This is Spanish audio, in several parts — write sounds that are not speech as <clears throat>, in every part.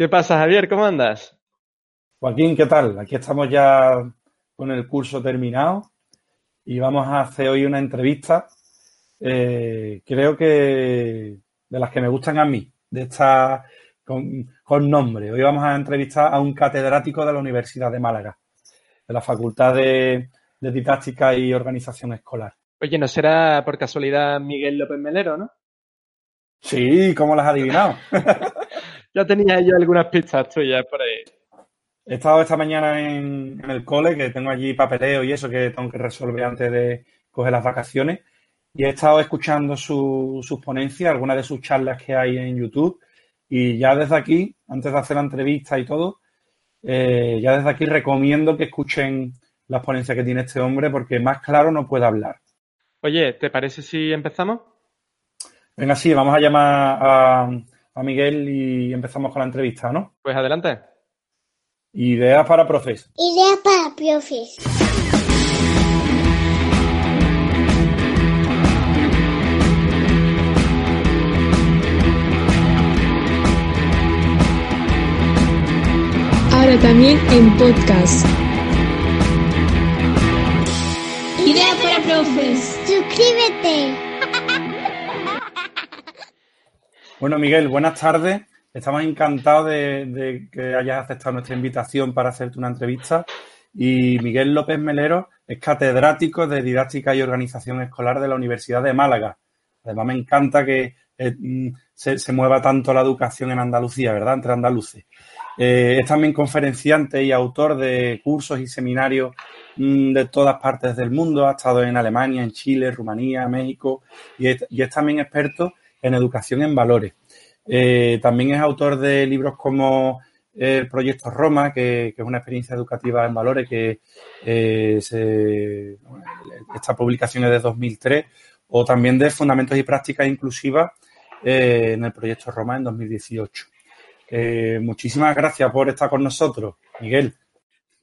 ¿Qué pasa, Javier? ¿Cómo andas? Joaquín, ¿qué tal? Aquí estamos ya con el curso terminado y vamos a hacer hoy una entrevista, eh, creo que de las que me gustan a mí, de esta con, con, nombre. Hoy vamos a entrevistar a un catedrático de la Universidad de Málaga, de la Facultad de, de Didáctica y Organización Escolar. Oye, ¿no será por casualidad Miguel López Melero, no? Sí, ¿cómo lo has adivinado? <laughs> ya tenía yo algunas pistas tuyas por ahí. He estado esta mañana en, en, el cole, que tengo allí papeleo y eso que tengo que resolver antes de coger las vacaciones. Y he estado escuchando su, sus ponencias, algunas de sus charlas que hay en YouTube. Y ya desde aquí, antes de hacer la entrevista y todo, eh, ya desde aquí recomiendo que escuchen las ponencias que tiene este hombre porque más claro no puede hablar. Oye, ¿te parece si empezamos? Venga, sí, vamos a llamar a, a Miguel y empezamos con la entrevista, ¿no? Pues adelante. Ideas para profes. Ideas para profes. Ahora también en podcast. Ideas para profes. Suscríbete. Bueno, Miguel, buenas tardes. Estamos encantados de, que hayas aceptado nuestra invitación para hacerte una entrevista. Y Miguel López Melero es catedrático de Didáctica y Organización Escolar de la Universidad de Málaga. Además, me encanta que eh, se, se, mueva tanto la educación en Andalucía, ¿verdad? Entre andaluces. Eh, es también conferenciante y autor de cursos y seminarios mmm, de todas partes del mundo. Ha estado en Alemania, en Chile, Rumanía, México y es, y es también experto en educación en valores. Eh, también es autor de libros como el Proyecto Roma, que, es una experiencia educativa en valores que eh, esta publicación es de 2003, o también de Fundamentos y Prácticas Inclusivas eh, en el Proyecto Roma en 2018. muchísimas gracias por estar con nosotros, Miguel.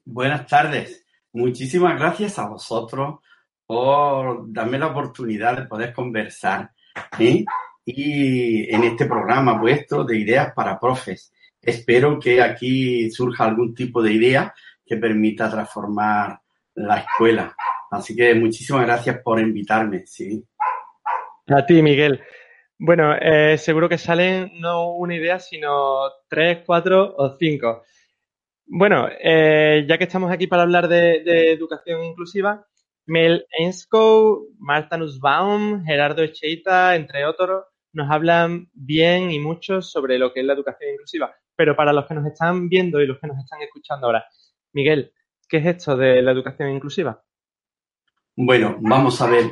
Buenas tardes. Muchísimas gracias a vosotros por darme la oportunidad de poder conversar. ¿eh? Y en este programa vuestro de ideas para profes. Espero que aquí surja algún tipo de idea que permita transformar la escuela. Así que muchísimas gracias por invitarme. Sí. A ti, Miguel. Bueno, eh, seguro que salen no una idea, sino tres, cuatro o cinco. Bueno, eh, ya que estamos aquí para hablar de, educación inclusiva, Mel Enskow, Marta Nussbaum, Gerardo Echeita, entre otros, nos hablan bien y mucho sobre lo que es la educación inclusiva. Pero para los que nos están viendo y los que nos están escuchando ahora, Miguel, ¿qué es esto de la educación inclusiva? Bueno, vamos a ver.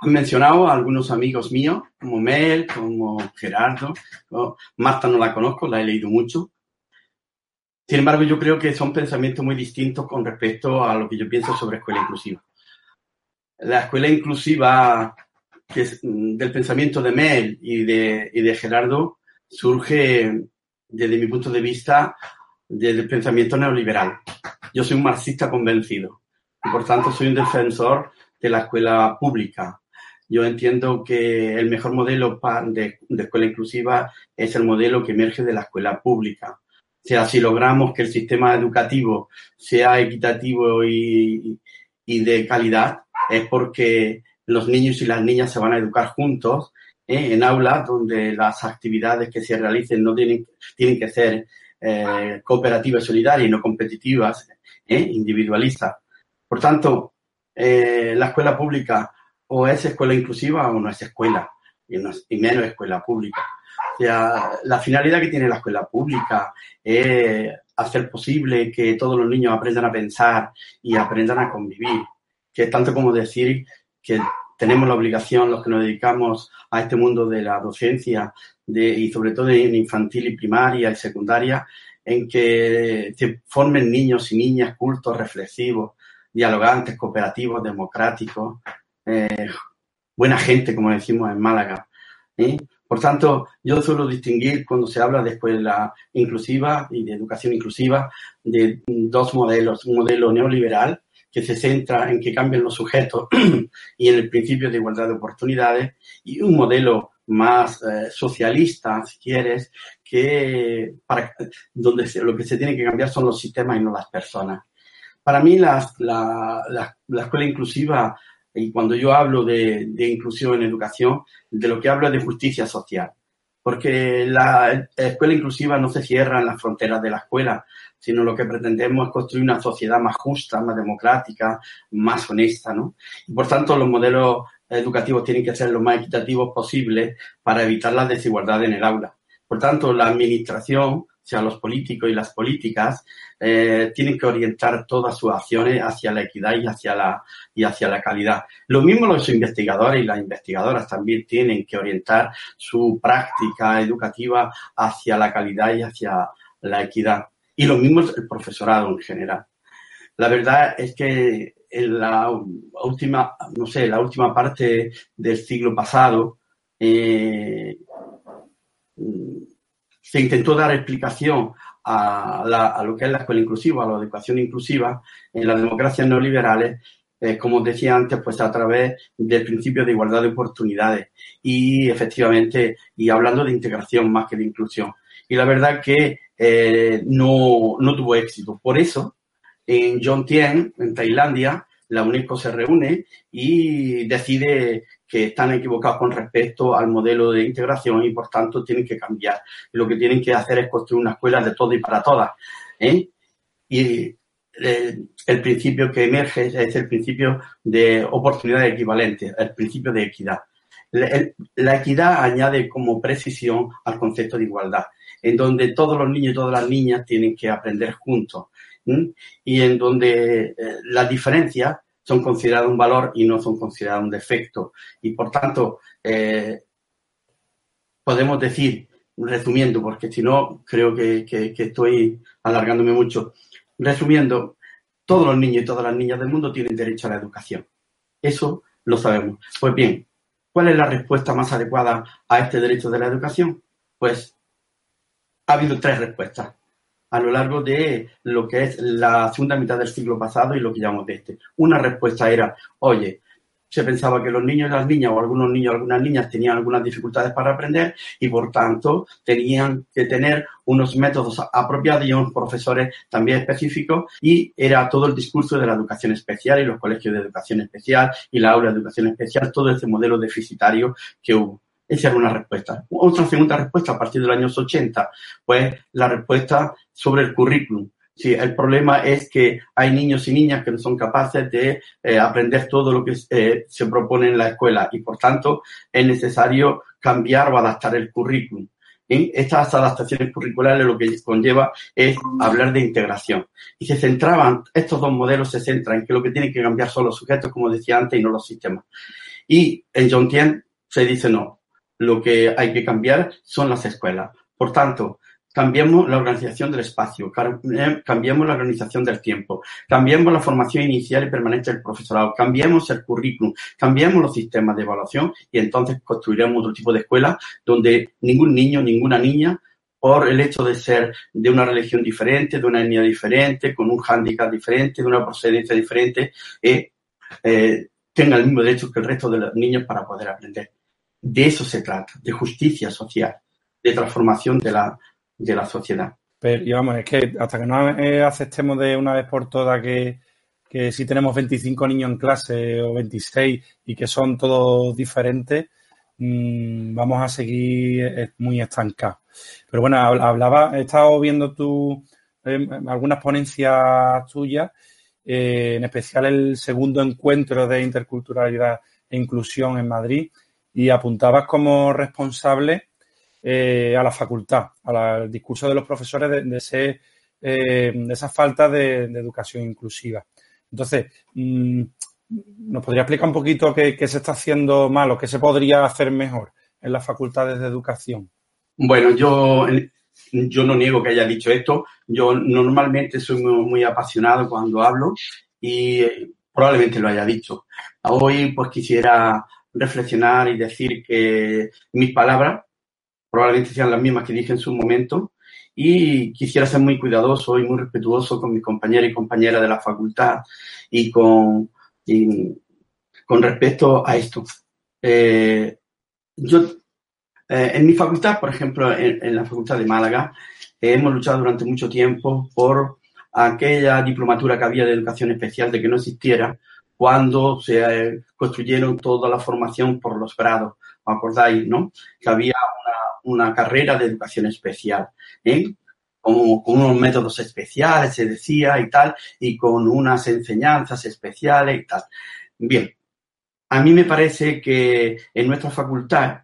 Han mencionado a algunos amigos míos, como Mel, como Gerardo. Marta no la conozco, la he leído mucho. Sin embargo, yo creo que son pensamientos muy distintos con respecto a lo que yo pienso sobre escuela inclusiva. La escuela inclusiva es, del pensamiento de Mel y de, y de Gerardo surge desde mi punto de vista del pensamiento neoliberal. Yo soy un marxista convencido y por tanto soy un defensor de la escuela pública. Yo entiendo que el mejor modelo de, de escuela inclusiva es el modelo que emerge de la escuela pública. O sea, si logramos que el sistema educativo sea equitativo y, y de calidad, es porque los niños y las niñas se van a educar juntos ¿eh? en aulas donde las actividades que se realicen no tienen, tienen que ser eh, cooperativas, solidarias y no competitivas, ¿eh? individualistas. Por tanto, eh, la escuela pública o es escuela inclusiva o no es escuela, y, y menos escuela pública. La finalidad que tiene la escuela pública es hacer posible que todos los niños aprendan a pensar y aprendan a convivir, que es tanto como decir que tenemos la obligación, los que nos dedicamos a este mundo de la docencia y sobre todo en infantil y primaria y secundaria, en que se formen niños y niñas cultos, reflexivos, dialogantes, cooperativos, democráticos, eh, buena gente, como decimos en Málaga. ¿eh? Por tanto, yo suelo distinguir cuando se habla de escuela inclusiva y de educación inclusiva de dos modelos. Un modelo neoliberal que se centra en que cambien los sujetos <clears throat> y en el principio de igualdad de oportunidades y un modelo más eh, socialista, si quieres, que para, donde lo que se tiene que cambiar son los sistemas y no las personas. Para mí la, la, la escuela inclusiva y cuando yo hablo de, de, inclusión en educación, de lo que hablo es de justicia social. Porque la escuela inclusiva no se cierra en las fronteras de la escuela, sino lo que pretendemos es construir una sociedad más justa, más democrática, más honesta, ¿no? Y por tanto, los modelos educativos tienen que ser lo más equitativos posible para evitar la desigualdad en el aula. Por tanto, la administración sea, los políticos y las políticas eh, tienen que orientar todas sus acciones hacia la equidad y hacia la, y hacia la calidad. Lo mismo los investigadores y las investigadoras también tienen que orientar su práctica educativa hacia la calidad y hacia la equidad. Y lo mismo el profesorado en general. La verdad es que en la última, no sé, la última parte del siglo pasado, eh, se intentó dar explicación a, lo que es la escuela inclusiva, a la educación inclusiva en las democracias neoliberales, eh, como decía antes, pues a través del principio de igualdad de oportunidades y efectivamente, y hablando de integración más que de inclusión. Y la verdad que eh, no, no tuvo éxito. Por eso, en Jomtien, en Tailandia, la UNESCO se reúne y decide que están equivocados con respecto al modelo de integración y por tanto tienen que cambiar. lo que tienen que hacer es construir una escuela de todo y para todas. ¿eh? Y eh, el principio que emerge es el principio de oportunidad equivalente, el principio de equidad. La, equidad añade como precisión al concepto de igualdad, en donde todos los niños y todas las niñas tienen que aprender juntos y en donde eh, las diferencias son consideradas un valor y no son consideradas un defecto. Y por tanto, eh, podemos decir, resumiendo, porque si no, creo que, estoy alargándome mucho, resumiendo, todos los niños y todas las niñas del mundo tienen derecho a la educación. Eso lo sabemos. Pues bien, ¿cuál es la respuesta más adecuada a este derecho de la educación? Pues ha habido tres respuestas a lo largo de lo que es la segunda mitad del siglo pasado y lo que llamamos de este. Una respuesta era, oye, se pensaba que los niños y las niñas, o algunos niños y algunas niñas, tenían algunas dificultades para aprender y, por tanto, tenían que tener unos métodos apropiados y unos profesores también específicos y era todo el discurso de la educación especial y los colegios de educación especial y la aula de educación especial, todo ese modelo deficitario que hubo. Esa era una respuesta. Otra segunda respuesta a partir de los años 80, pues la respuesta sobre el currículum. Sí, el problema es que hay niños y niñas que no son capaces de eh, aprender todo lo que eh, se propone en la escuela y por tanto es necesario cambiar o adaptar el currículum. Estas adaptaciones curriculares lo que conlleva es hablar de integración. Y se centraban, estos dos modelos se centran en que lo que tienen que cambiar son los sujetos, como decía antes, y no los sistemas. Y en John Tien se dice no, lo que hay que cambiar son las escuelas. Por tanto, cambiemos la organización del espacio, eh, cambiemos la organización del tiempo, cambiemos la formación inicial y permanente del profesorado, cambiemos el currículum, cambiemos los sistemas de evaluación y entonces construiremos otro tipo de escuela donde ningún niño, ninguna niña por el hecho de ser de una religión diferente, de una etnia diferente, con un hándicap diferente, de una procedencia diferente, eh, eh, tenga el mismo derecho que el resto de los niños para poder aprender. De eso se trata, de justicia social, de transformación de la, de la sociedad. Pero, y vamos, es que hasta que no aceptemos de una vez por todas que, que si tenemos 25 niños en clase o 26 y que son todos diferentes, mmm, vamos a seguir eh, muy estancados. Pero bueno, hablaba, he estado viendo tú eh, algunas ponencias tuyas, eh, en especial el segundo encuentro de interculturalidad e inclusión en Madrid, y apuntabas como responsable eh, a la facultad, al discurso de los profesores de, de, eh, de esa falta de, educación inclusiva. Entonces, mm, ¿nos podría explicar un poquito qué, se está haciendo mal o qué se podría hacer mejor en las facultades de educación? Bueno, yo yo no niego que haya dicho esto. Yo normalmente soy muy, apasionado cuando hablo y eh, probablemente lo haya dicho. Hoy pues quisiera reflexionar y decir que mis palabras probablemente sean las mismas que dije en su momento y quisiera ser muy cuidadoso y muy respetuoso con mis compañeros y compañeras de la facultad y con, con respecto a esto. Eh, yo eh, en mi facultad, por ejemplo, en, la Facultad de Málaga, hemos luchado durante mucho tiempo por aquella diplomatura que había de educación especial de que no existiera cuando se eh, construyeron toda la formación por los grados. ¿Os acordáis, no? Que había una, carrera de educación especial, ¿eh? Con, unos métodos especiales, se decía, y tal, y con unas enseñanzas especiales y tal. Bien, a mí me parece que en nuestra facultad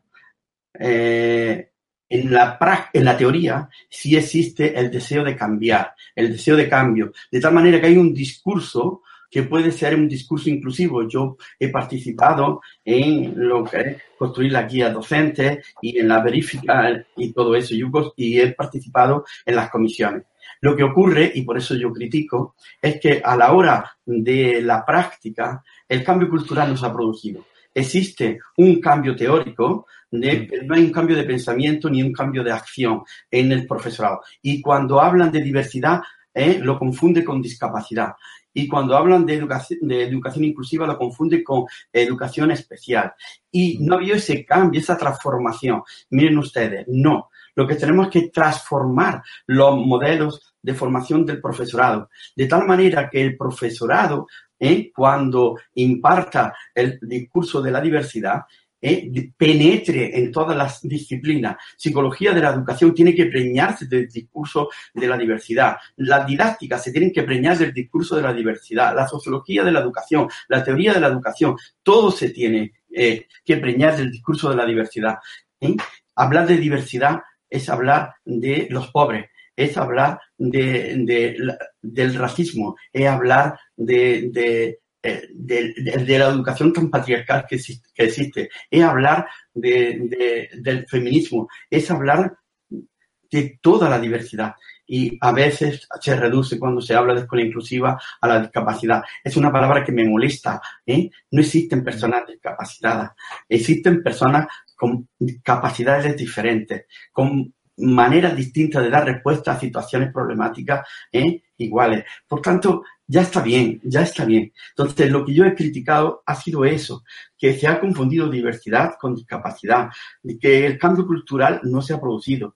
eh, en, la, en la teoría sí existe el deseo de cambiar, el deseo de cambio, de tal manera que hay un discurso que puede ser un discurso inclusivo. Yo he participado en lo que es construir la guía docente y en la verifica y todo eso, y he participado en las comisiones. Lo que ocurre, y por eso yo critico, es que a la hora de la práctica, el cambio cultural no se ha producido existe un cambio teórico, de, no hay un cambio de pensamiento ni un cambio de acción en el profesorado. Y cuando hablan de diversidad, eh, lo confunde con discapacidad. Y cuando hablan de educación, de educación inclusiva, lo confunde con educación especial. Y no había ese cambio, esa transformación. Miren ustedes, no. Lo que tenemos que transformar los modelos de formación del profesorado, de tal manera que el profesorado ¿eh? cuando imparta el discurso de la diversidad, ¿eh? penetre en todas las disciplinas. Psicología de la educación tiene que preñarse del discurso de la diversidad. Las didácticas se tienen que preñar del discurso de la diversidad. La sociología de la educación, la teoría de la educación, todo se tiene eh, que preñar del discurso de la diversidad. Hablar de diversidad es hablar de los pobres, es hablar de, del racismo, es hablar de, de, eh, de, la educación tan patriarcal que existe, es hablar del feminismo, es hablar de toda la diversidad. Y a veces se reduce cuando se habla de escuela inclusiva a la discapacidad. Es una palabra que me molesta. ¿eh? No existen personas discapacitadas. Existen personas con capacidades diferentes, con maneras distintas de dar respuesta a situaciones problemáticas ¿eh? iguales. Por tanto, ya está bien, ya está bien. Entonces, lo que yo he criticado ha sido eso, que se ha confundido diversidad con discapacidad, que el cambio cultural no se ha producido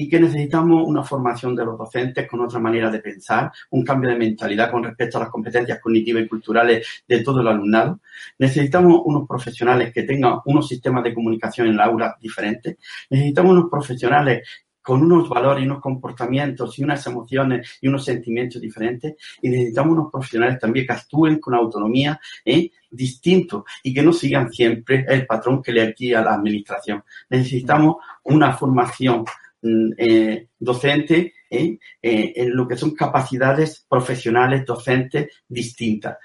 y que necesitamos una formación de los docentes con otra manera de pensar, un cambio de mentalidad con respecto a las competencias cognitivas y culturales de todo el alumnado. Necesitamos unos profesionales que tengan unos sistemas de comunicación en la aula diferentes. Necesitamos unos profesionales con unos valores y unos comportamientos y unas emociones y unos sentimientos diferentes y necesitamos unos profesionales también que actúen con autonomía ¿eh? distinto y que no sigan siempre el patrón que le a la administración. Necesitamos una formación eh, docente ¿eh? Eh, en lo que son capacidades profesionales docentes distintas.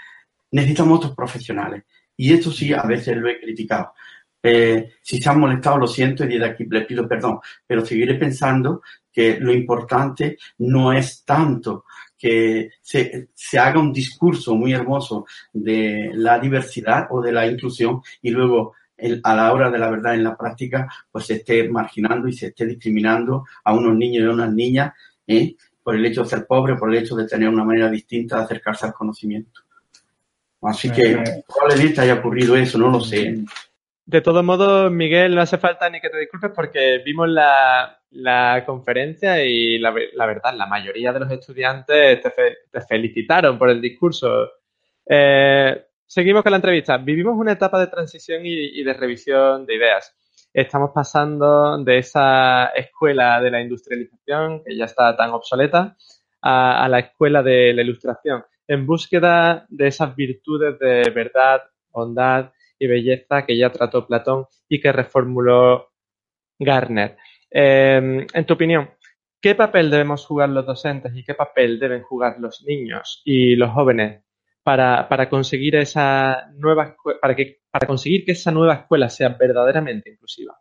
Necesitamos otros profesionales. Y esto sí, a veces lo he criticado. si se han molestado, lo siento y desde aquí les pido perdón, pero seguiré pensando que lo importante no es tanto que se, se, haga un discurso muy hermoso de la diversidad o de la inclusión y luego a la hora de la verdad en la práctica, pues se esté marginando y se esté discriminando a unos niños y a unas niñas ¿eh? por el hecho de ser pobre, por el hecho de tener una manera distinta de acercarse al conocimiento. Así que eh, probablemente haya ocurrido eso, no lo sé. De todos modos, Miguel, no hace falta ni que te disculpes porque vimos la, la conferencia y la, la, verdad, la mayoría de los estudiantes te, te felicitaron por el discurso. Eh, Seguimos con la entrevista. Vivimos una etapa de transición y, de revisión de ideas. Estamos pasando de esa escuela de la industrialización, que ya está tan obsoleta, a, la escuela de la ilustración, en búsqueda de esas virtudes de verdad, bondad y belleza que ya trató Platón y que reformuló Garner. Em, en tu opinión, ¿qué papel debemos jugar los docentes y qué papel deben jugar los niños y los jóvenes para, para conseguir esa nueva para que para conseguir que esa nueva escuela sea verdaderamente inclusiva?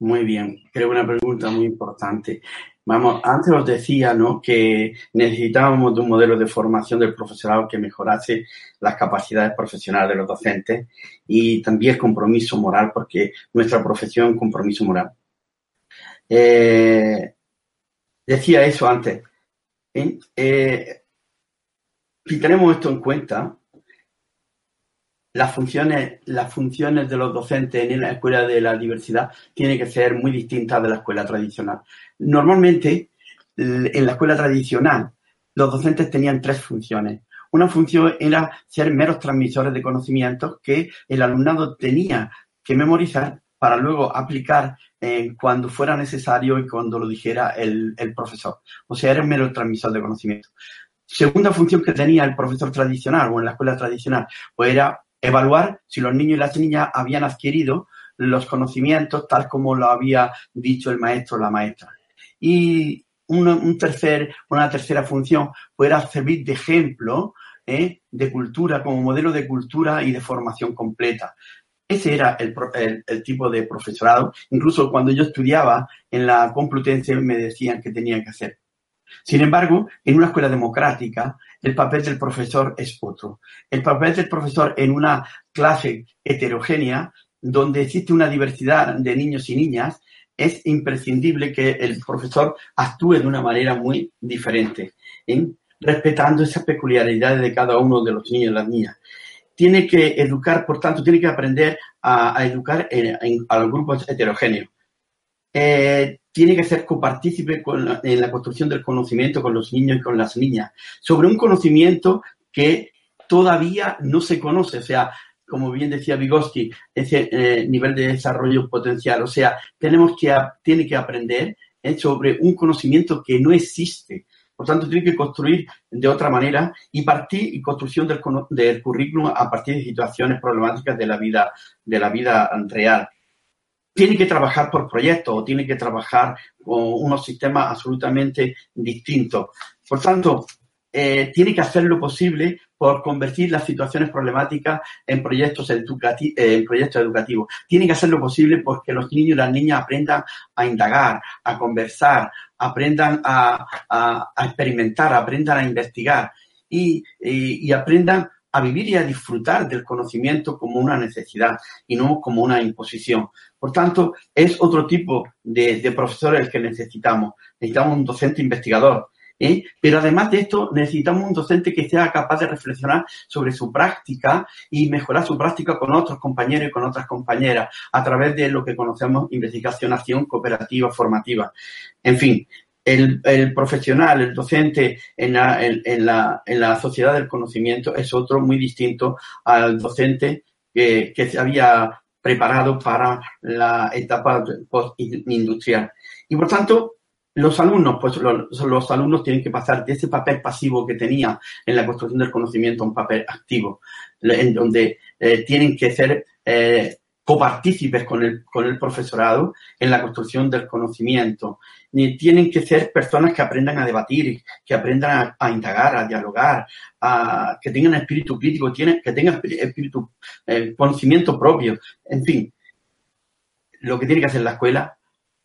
Muy bien, creo una pregunta muy importante. Vamos, antes os decía ¿no? que necesitábamos de un modelo de formación del profesorado que mejorase las capacidades profesionales de los docentes y también el compromiso moral, porque nuestra profesión es compromiso moral. Eh, decía eso antes. Eh, si tenemos esto en cuenta, las funciones, de los docentes en la escuela de la diversidad tienen que ser muy distintas de la escuela tradicional. Normalmente, en la escuela tradicional, los docentes tenían tres funciones. Una función era ser meros transmisores de conocimientos que el alumnado tenía que memorizar para luego aplicar eh, cuando fuera necesario y cuando lo dijera el, el profesor. O sea, era un mero transmisor de conocimientos. Segunda función que tenía el profesor tradicional o en la escuela tradicional, pues era evaluar si los niños y las niñas habían adquirido los conocimientos tal como lo había dicho el maestro o la maestra. Y una, una tercera función puede servir de ejemplo ¿eh? de cultura, como modelo de cultura y de formación completa. Ese era el, el, tipo de profesorado. Incluso cuando yo estudiaba en la Complutense me decían que tenía que hacer. Sin embargo, en una escuela democrática, el papel del profesor es otro. El papel del profesor en una clase heterogénea, donde existe una diversidad de niños y niñas, es imprescindible que el profesor actúe de una manera muy diferente, respetando esas peculiaridades de cada uno de los niños y las niñas. Tiene que educar, por tanto, tiene que aprender a, educar a los grupos heterogéneos. Eh, tiene que ser copartícipe en la construcción del conocimiento con los niños y con las niñas, sobre un conocimiento que todavía no se conoce, o sea, como bien decía Vygotsky, ese eh, nivel de desarrollo potencial, o sea, tenemos que, tiene que aprender eh, sobre un conocimiento que no existe. Por tanto, tiene que construir de otra manera y partir y construcción del, del currículum a partir de situaciones problemáticas de la vida, de la vida real tiene que trabajar por proyectos o tiene que trabajar con unos sistemas absolutamente distintos. Por tanto, eh, tiene que hacer lo posible por convertir las situaciones problemáticas en proyectos, en proyectos educativos. Tiene que hacer lo posible porque los niños y las niñas aprendan a indagar, a conversar, aprendan a, experimentar, aprendan a investigar y, y aprendan a vivir y a disfrutar del conocimiento como una necesidad y no como una imposición. Por tanto, es otro tipo de, de profesor el que necesitamos. Necesitamos un docente investigador. ¿eh? Pero además de esto, necesitamos un docente que sea capaz de reflexionar sobre su práctica y mejorar su práctica con otros compañeros y con otras compañeras a través de lo que conocemos investigación, acción cooperativa, formativa. En fin, el, profesional, el docente en la, en, la, en la sociedad del conocimiento es otro muy distinto al docente que, que se había preparado para la etapa postindustrial. Y por tanto, los alumnos, pues los, los, alumnos tienen que pasar de ese papel pasivo que tenía en la construcción del conocimiento a un papel activo, en donde eh, tienen que ser eh, copartícipes con el, con el profesorado en la construcción del conocimiento. Ni tienen que ser personas que aprendan a debatir, que aprendan a, indagar, a dialogar, a, que tengan espíritu crítico, que tengan espíritu, eh, conocimiento propio. En fin, lo que tiene que hacer la escuela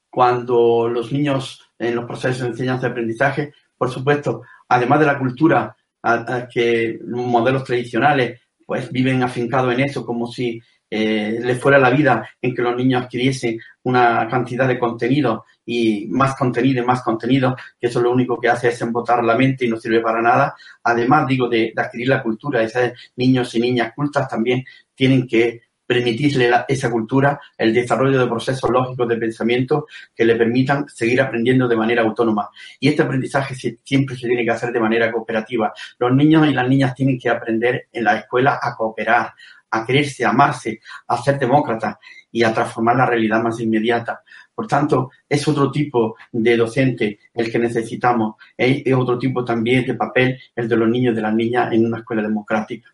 cuando los niños en los procesos de enseñanza y aprendizaje, por supuesto, además de la cultura, a, que los modelos tradicionales pues viven afincados en eso como si eh, le fuera la vida en que los niños adquiriesen una cantidad de contenido y más contenido y más contenido, que eso lo único que hace es embotar la mente y no sirve para nada. Además, digo, de, adquirir la cultura, esos niños y niñas cultas también tienen que permitirle esa cultura el desarrollo de procesos lógicos de pensamiento que le permitan seguir aprendiendo de manera autónoma. Y este aprendizaje siempre se tiene que hacer de manera cooperativa. Los niños y las niñas tienen que aprender en la escuela a cooperar, a quererse, a amarse, a ser demócrata y a transformar la realidad más inmediata. Por tanto, es otro tipo de docente el que necesitamos. Es, otro tipo también de papel el de los niños y de las niñas en una escuela democrática.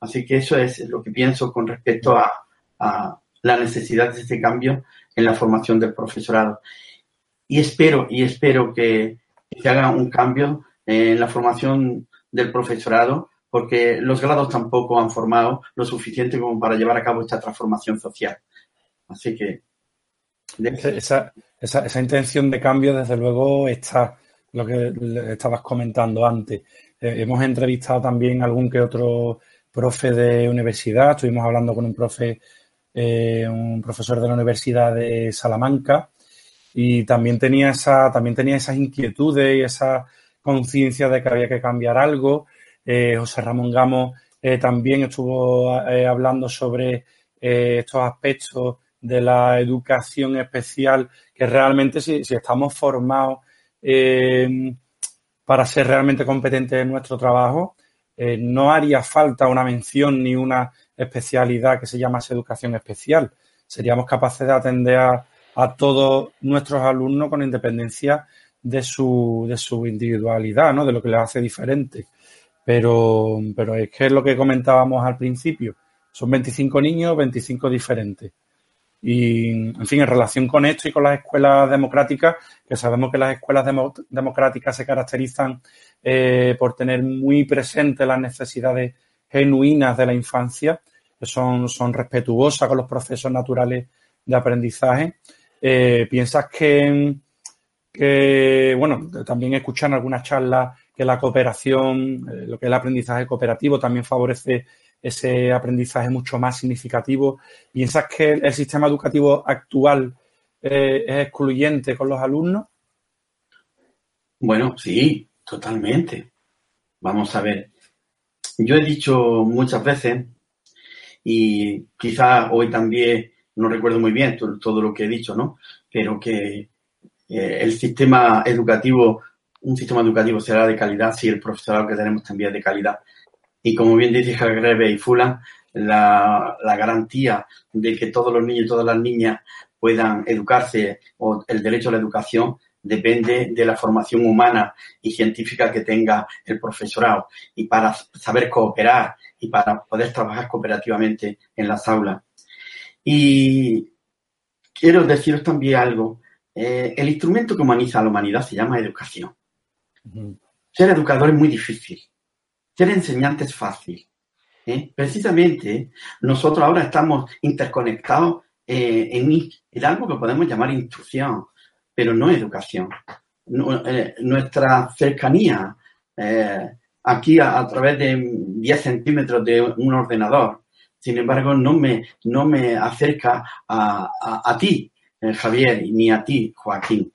Así que eso es lo que pienso con respecto a, la necesidad de este cambio en la formación del profesorado. Y espero, y espero que se haga un cambio en la formación del profesorado porque los grados tampoco han formado lo suficiente como para llevar a cabo esta transformación social. Así que Esa, intención de cambio, desde luego, está lo que estabas comentando antes. Eh, hemos entrevistado también algún que otro profe de universidad, estuvimos hablando con un profe, eh, un profesor de la Universidad de Salamanca, y también tenía esa, también tenía esas inquietudes y esa conciencia de que había que cambiar algo. Eh, José Ramón Gamo también estuvo hablando sobre estos aspectos de la educación especial, que realmente si, estamos formados eh, para ser realmente competentes en nuestro trabajo, eh, no haría falta una mención ni una especialidad que se llamase educación especial. Seríamos capaces de atender a, todos nuestros alumnos con independencia de su, de su individualidad, ¿no? de lo que les hace diferente. Pero, pero es que es lo que comentábamos al principio. Son 25 niños, 25 diferentes. Y, en fin, en relación con esto y con las escuelas democráticas, que sabemos que las escuelas democráticas se caracterizan eh, por tener muy presentes las necesidades genuinas de la infancia, que son, son respetuosas con los procesos naturales de aprendizaje. Eh, ¿Piensas que, que, bueno, también escuchan algunas charlas que la cooperación, eh, lo que es el aprendizaje cooperativo, también favorece ese aprendizaje mucho más significativo. ¿Piensas que el sistema educativo actual eh, es excluyente con los alumnos? Bueno, sí, totalmente. Vamos a ver. Yo he dicho muchas veces, y quizá hoy también no recuerdo muy bien todo, lo que he dicho, ¿no? Pero que eh, el sistema educativo, un sistema educativo será de calidad si el profesorado que tenemos también es de calidad. Y como bien dice Jagrebe y Fulan, la, garantía de que todos los niños y todas las niñas puedan educarse o el derecho a la educación depende de la formación humana y científica que tenga el profesorado y para saber cooperar y para poder trabajar cooperativamente en las aulas. Y quiero deciros también algo. Eh, el instrumento que humaniza a la humanidad se llama educación. Ser educador es muy difícil. Ser enseñante es fácil. ¿eh? Precisamente, nosotros ahora estamos interconectados eh, en, algo que podemos llamar instrucción, pero no educación. Eh, nuestra cercanía aquí a, través de 10 centímetros de un ordenador, sin embargo, no me, no me acerca a, a ti, Javier, ni a ti, Joaquín.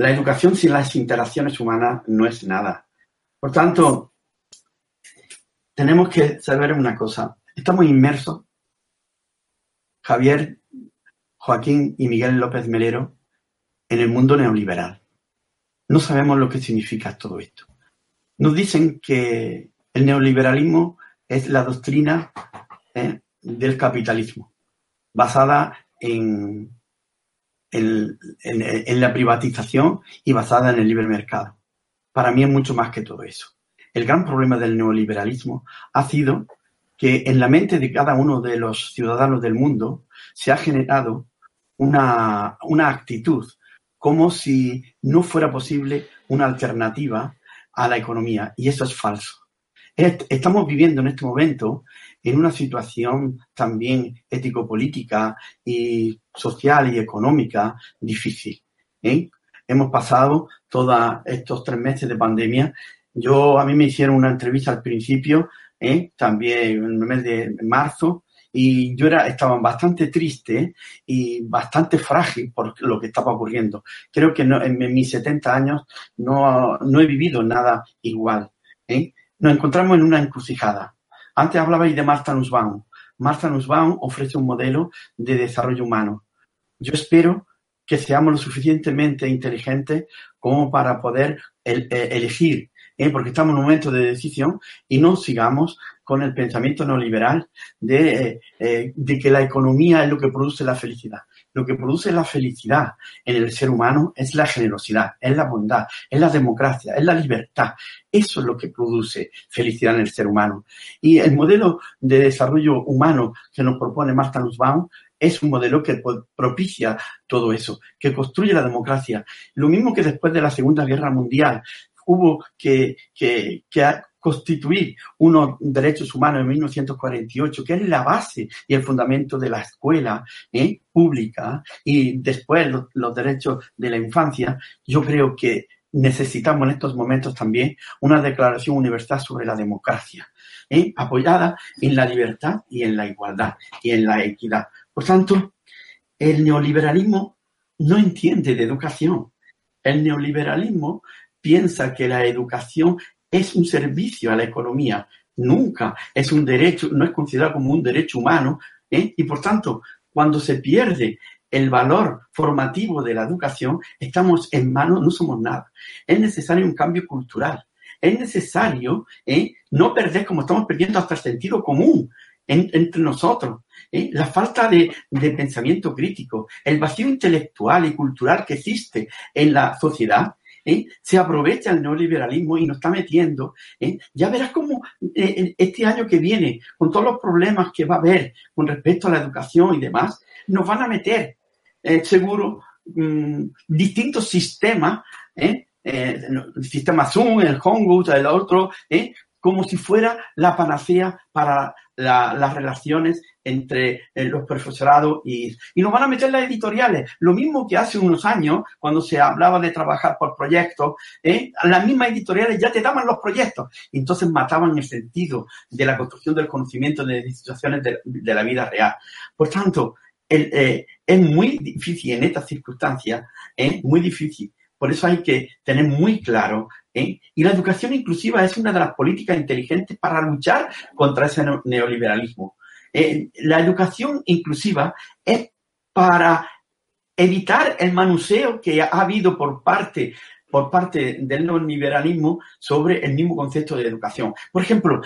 La educación sin las interacciones humanas no es nada. Por tanto, tenemos que saber una cosa. Estamos inmersos, Javier, Joaquín y Miguel López Melero, en el mundo neoliberal. No sabemos lo que significa todo esto. Nos dicen que el neoliberalismo es la doctrina eh, del capitalismo, basada en, en la privatización y basada en el libre mercado para mí es mucho más que todo eso. El gran problema del neoliberalismo ha sido que en la mente de cada uno de los ciudadanos del mundo se ha generado una, actitud como si no fuera posible una alternativa a la economía. Y eso es falso. Estamos viviendo en este momento en una situación también ético-política y social y económica difícil. ¿eh? hemos pasado todos estos tres meses de pandemia. Yo, a mí me hicieron una entrevista al principio, ¿eh? también en el mes de marzo, y yo era, estaba bastante triste y bastante frágil por lo que estaba ocurriendo. Creo que en, mis 70 años no, he vivido nada igual. ¿eh? Nos encontramos en una encrucijada. Antes hablabais de Martha Nussbaum. Martha Nussbaum ofrece un modelo de desarrollo humano. Yo espero que seamos lo suficientemente inteligentes como para poder eh, elegir, ¿eh? porque estamos en un momento de decisión y no sigamos con el pensamiento neoliberal de, eh, de que la economía es lo que produce la felicidad. Lo que produce la felicidad en el ser humano es la generosidad, es la bondad, es la democracia, es la libertad. Eso es lo que produce felicidad en el ser humano. Y el modelo de desarrollo humano que nos propone Marta Nussbaum es un modelo que propicia todo eso, que construye la democracia. Lo mismo que después de la Segunda Guerra Mundial hubo que, que, constituir unos derechos humanos en 1948, que es la base y el fundamento de la escuela ¿eh? pública y después los, derechos de la infancia, yo creo que necesitamos en estos momentos también una declaración universal sobre la democracia, ¿eh? apoyada en la libertad y en la igualdad y en la equidad. Por tanto, el neoliberalismo no entiende de educación. El neoliberalismo piensa que la educación es un servicio a la economía, nunca es un derecho, no es considerado como un derecho humano, ¿eh? y por tanto, cuando se pierde el valor formativo de la educación, estamos en manos, no somos nada. Es necesario un cambio cultural. Es necesario ¿eh? no perder, como estamos perdiendo, hasta el sentido común entre nosotros. ¿eh? La falta de, de pensamiento crítico, el vacío intelectual y cultural que existe en la sociedad, ¿eh? se aprovecha el neoliberalismo y nos está metiendo. ¿eh? Ya verás cómo eh, este año que viene, con todos los problemas que va a haber con respecto a la educación y demás, nos van a meter, seguro, mm, distintos sistemas, el sistema Zoom, el Hongo, el otro, como si fuera la panacea para las relaciones entre eh, los profesorados y, y nos van a meter las editoriales. Lo mismo que hace unos años, cuando se hablaba de trabajar por proyectos, ¿eh? las mismas editoriales ya te daban los proyectos. Entonces mataban el sentido de la construcción del conocimiento de las situaciones de, la vida real. Por tanto, eh, es muy difícil en estas circunstancias, ¿eh? muy difícil. Por eso hay que tener muy claro ¿eh? Y la educación inclusiva es una de las políticas inteligentes para luchar contra ese neoliberalismo. Eh, la educación inclusiva es para evitar el manuseo que ha habido por parte por parte del neoliberalismo sobre el mismo concepto de educación. Por ejemplo,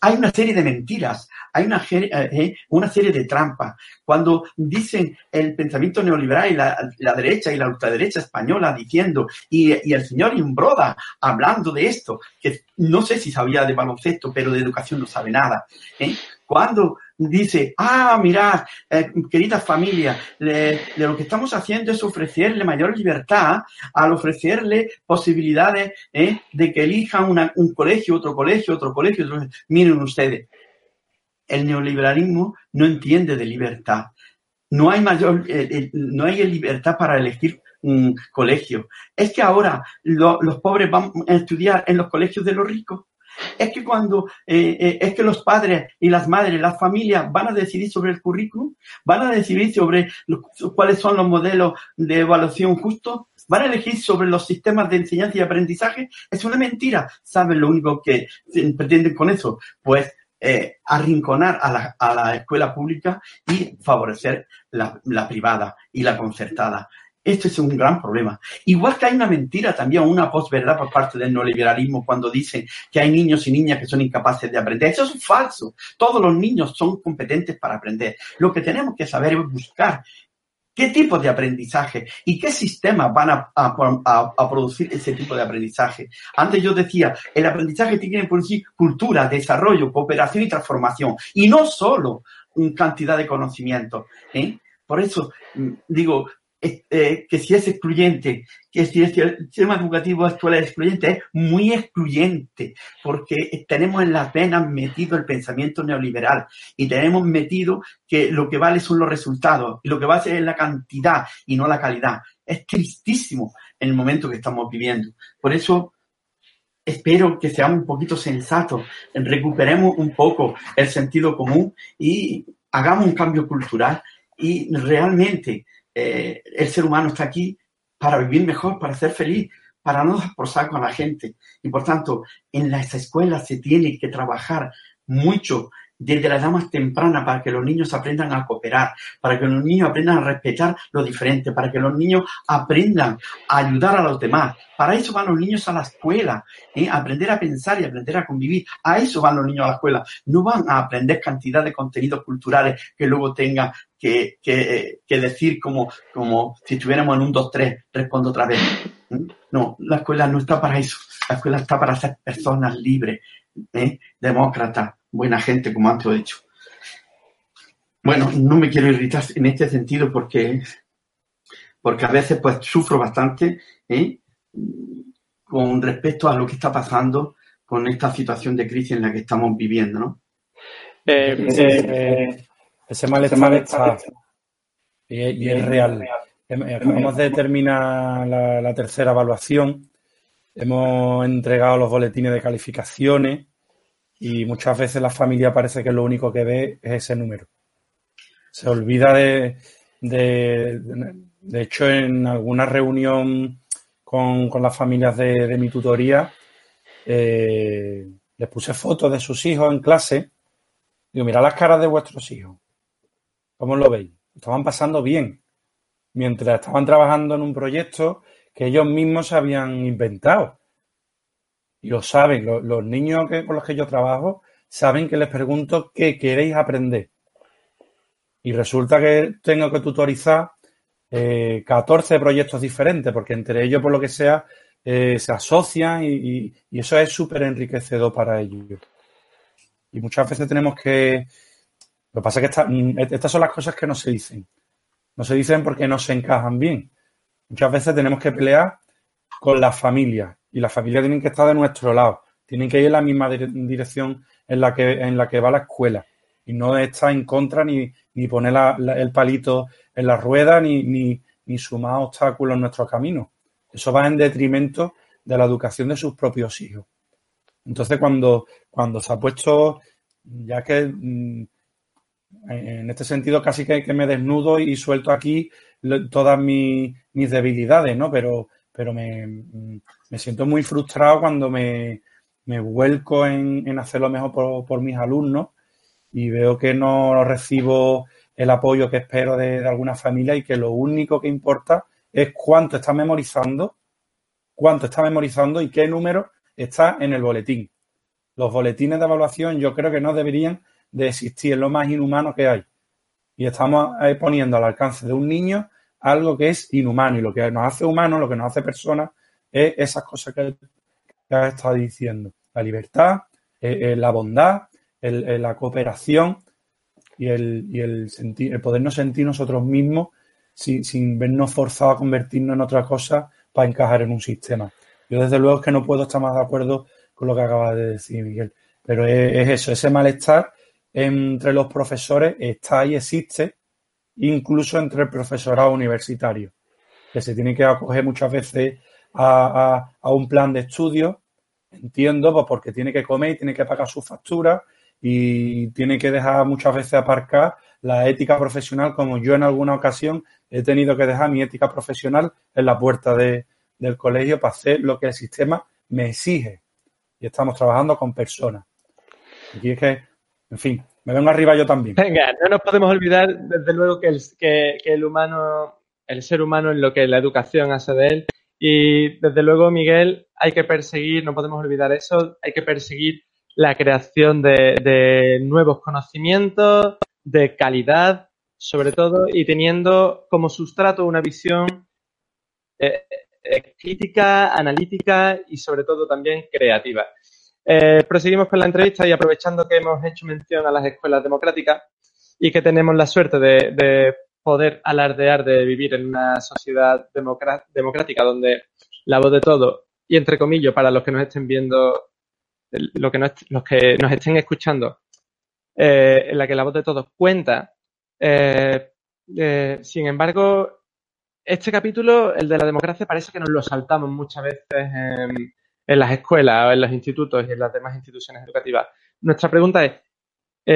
hay una serie de mentiras, hay una, eh, eh, una serie de trampas. Cuando dicen el pensamiento neoliberal y la, derecha y la ultraderecha española diciendo, y, el señor Imbroda hablando de esto, que no sé si sabía de baloncesto, pero de educación no sabe nada. ¿eh? Cuando dice, ah, mirad, eh, querida familia, lo que estamos haciendo es ofrecerle mayor libertad al ofrecerle posibilidades eh, de que elijan un colegio, otro colegio, otro colegio. Miren ustedes, el neoliberalismo no entiende de libertad. No hay mayor, eh, no hay libertad para elegir un colegio. Es que ahora los pobres van a estudiar en los colegios de los ricos es que cuando eh, eh, es que los padres y las madres, las familias van a decidir sobre el currículum, van a decidir sobre cuáles son los modelos de evaluación justos, van a elegir sobre los sistemas de enseñanza y aprendizaje, es una mentira. ¿Saben lo único que pretenden con eso? Pues eh, arrinconar a la, a la, escuela pública y favorecer la, la privada y la concertada. Esto es un gran problema. Igual que hay una mentira también, una posverdad por parte del neoliberalismo cuando dicen que hay niños y niñas que son incapaces de aprender. Eso es falso. Todos los niños son competentes para aprender. Lo que tenemos que saber es buscar qué tipo de aprendizaje y qué sistemas van a, producir ese tipo de aprendizaje. Antes yo decía, el aprendizaje tiene que producir cultura, desarrollo, cooperación y transformación. Y no solo cantidad de conocimiento. ¿eh? Por eso mm, digo, eh, que si es excluyente, que si el sistema educativo actual es excluyente, es muy excluyente, porque tenemos en las venas metido el pensamiento neoliberal y tenemos metido que lo que vale son los resultados y lo que vale es la cantidad y no la calidad. Es tristísimo en el momento que estamos viviendo. Por eso espero que seamos un poquito sensatos, recuperemos un poco el sentido común y hagamos un cambio cultural y realmente eh, el ser humano está aquí para vivir mejor, para ser feliz, para no dar por a la gente. Y por tanto, en las escuelas se tiene que trabajar mucho desde la edad más temprana para que los niños aprendan a cooperar, para que los niños aprendan a respetar lo diferente, para que los niños aprendan a ayudar a los demás. Para eso van los niños a la escuela, ¿eh? aprender a pensar y aprender a convivir. A eso van los niños a la escuela. No van a aprender cantidad de contenidos culturales que luego tengan que, decir como, como si estuviéramos en un 2-3, respondo otra vez. ¿eh? No, la escuela no está para eso. La escuela está para ser personas libres, ¿eh? demócratas, buena gente, como antes he dicho. Bueno, no me quiero irritar en este sentido porque, porque a veces pues sufro bastante ¿eh? con respecto a lo que está pasando con esta situación de crisis en la que estamos viviendo, ¿no? Eh, eh, ese malestar está y, es real. Acabamos de terminar la, tercera evaluación, hemos entregado los boletines de calificaciones y muchas veces la familia parece que lo único que ve es ese número. Se olvida de, de, hecho, en alguna reunión con, las familias de, mi tutoría, eh, les puse fotos de sus hijos en clase. Digo, mira las caras de vuestros hijos. ¿Cómo lo veis? Estaban pasando bien. Mientras estaban trabajando en un proyecto que ellos mismos habían inventado. Lo saben, los, niños que, con los que yo trabajo saben que les pregunto qué queréis aprender. Y resulta que tengo que tutorizar 14 eh, proyectos diferentes, porque entre ellos, por lo que sea, eh, se asocian y, eso es súper enriquecedor para ellos. Y muchas veces tenemos que... Lo que pasa es que mm, estas son las cosas que no se dicen. No se dicen porque no se encajan bien. Muchas veces tenemos que pelear con las familias y las familias tienen que estar de nuestro lado. Tienen que ir en la misma dirección en la que, en la que va la escuela y no estar en contra ni, ni poner el palito en la rueda ni, ni, sumar obstáculos en nuestro camino. Eso va en detrimento de la educación de sus propios hijos. Entonces, cuando, cuando se ha puesto, ya que mm, en este sentido casi que, me desnudo y suelto aquí todas mis, debilidades, ¿no? Pero, pero me, mm, siento muy frustrado cuando me, vuelco en, hacer lo mejor por, por mis alumnos y veo que no recibo el apoyo que espero de, alguna familia y que lo único que importa es cuánto está memorizando, cuánto está memorizando y qué número está en el boletín. Los boletines de evaluación yo creo que no deberían de existir, lo más inhumano que hay. Y estamos poniendo al alcance de un niño algo que es inhumano y lo que nos hace humanos, lo que nos hace personas, es esas cosas que, ha estado diciendo. La libertad, eh, eh, la bondad, la cooperación y el, y el, sentir, el podernos sentir nosotros mismos sin, vernos forzados a convertirnos en otra cosa para encajar en un sistema. Yo desde luego es que no puedo estar más de acuerdo con lo que acaba de decir Miguel, pero es, eso, ese malestar entre los profesores está y existe, incluso entre el profesorado universitario, que se tiene que acoger muchas veces a, a un plan de estudio, entiendo, pues porque tiene que comer y tiene que pagar sus facturas y tiene que dejar muchas veces aparcar la ética profesional, como yo en alguna ocasión he tenido que dejar mi ética profesional en la puerta de, del colegio para hacer lo que el sistema me exige. Y estamos trabajando con personas. Aquí es que, en fin, me vengo arriba yo también. Venga, no nos podemos olvidar, desde luego, que el, que, el humano, el ser humano es lo que la educación hace de él. Y desde luego, Miguel, hay que perseguir, no podemos olvidar eso, hay que perseguir la creación de, nuevos conocimientos, de calidad, sobre todo, y teniendo como sustrato una visión eh, eh, crítica, analítica y sobre todo también creativa. Eh, proseguimos con la entrevista y aprovechando que hemos hecho mención a las escuelas democráticas y que tenemos la suerte de, poder alardear de vivir en una sociedad democrática donde la voz de todo, y entre comillas, para los que nos estén viendo lo que los que nos estén escuchando, eh, en la que la voz de todos cuenta. Eh, eh, sin embargo, este capítulo, el de la democracia, parece que nos lo saltamos muchas veces en, las escuelas, en los institutos y en las demás instituciones educativas. Nuestra pregunta es,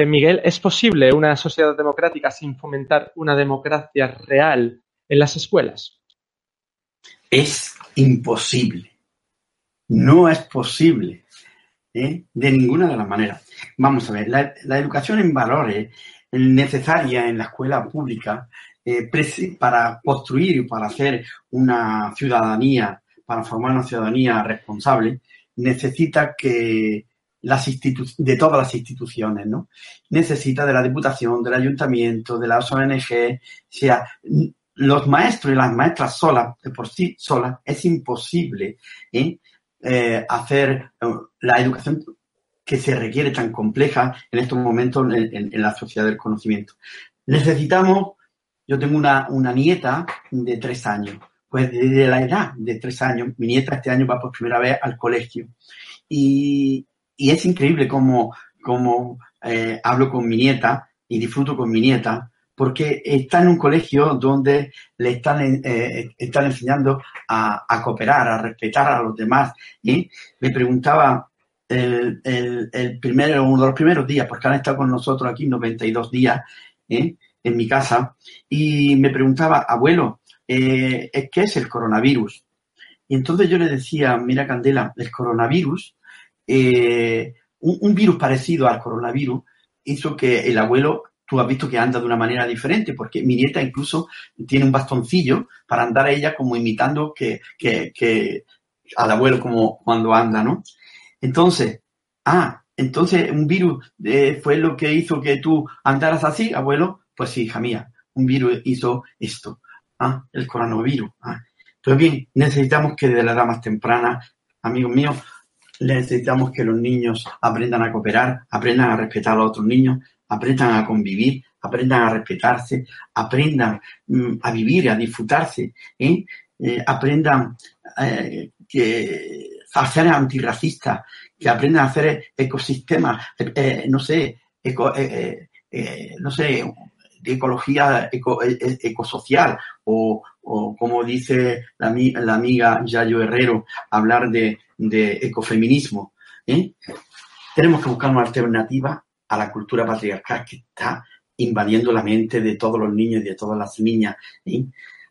Miguel, ¿es posible una sociedad democrática sin fomentar una democracia real en las escuelas? Es imposible. No es posible. ¿eh? de ninguna de las maneras. Vamos a ver, la, educación en valores necesaria en la escuela pública eh, para construir y para hacer una ciudadanía, para formar una ciudadanía responsable, necesita que las de todas las instituciones, ¿no? Necesita de la Diputación, del Ayuntamiento, de las ONG, o sea, los maestros y las maestras solas, de por sí solas, es imposible ¿eh? Eh, hacer eh, la educación que se requiere tan compleja en estos momentos en, la sociedad del conocimiento. Necesitamos, yo tengo una, nieta de tres años, pues desde la edad de tres años, mi nieta este año va por primera vez al colegio. Y, y es increíble cómo, cómo eh, hablo con mi nieta y disfruto con mi nieta, porque está en un colegio donde le están, eh, están enseñando a, a, cooperar, a respetar a los demás. Y me preguntaba el, el, el primero, uno de los primeros días, porque han estado con nosotros aquí 92 días ¿eh? en mi casa, y me preguntaba, abuelo, eh, ¿qué es el coronavirus? Y entonces yo le decía, mira Candela, el coronavirus, eh, un, un, virus parecido al coronavirus, hizo que el abuelo, tú has visto que anda de una manera diferente, porque mi nieta incluso tiene un bastoncillo para andar a ella como imitando que, que, que al abuelo como cuando anda, ¿no? Entonces, ah, entonces un virus eh, fue lo que hizo que tú andaras así, abuelo. Pues sí, hija mía, un virus hizo esto, ah, el coronavirus. Ah. Pues bien, necesitamos que de la edad más temprana, amigos míos, necesitamos que los niños aprendan a cooperar, aprendan a respetar a los otros niños, aprendan a convivir, aprendan a respetarse, aprendan mm, a vivir, a disfrutarse, ¿eh? Eh, aprendan eh, que a ser antirracistas, que aprendan a hacer ecosistemas, eh, no sé, eco, no sé, ecología eco, ecosocial o, o, como dice la, la, amiga Yayo Herrero, hablar de, de ecofeminismo. Tenemos que buscar una alternativa a la cultura patriarcal que está invadiendo la mente de todos los niños y de todas las niñas.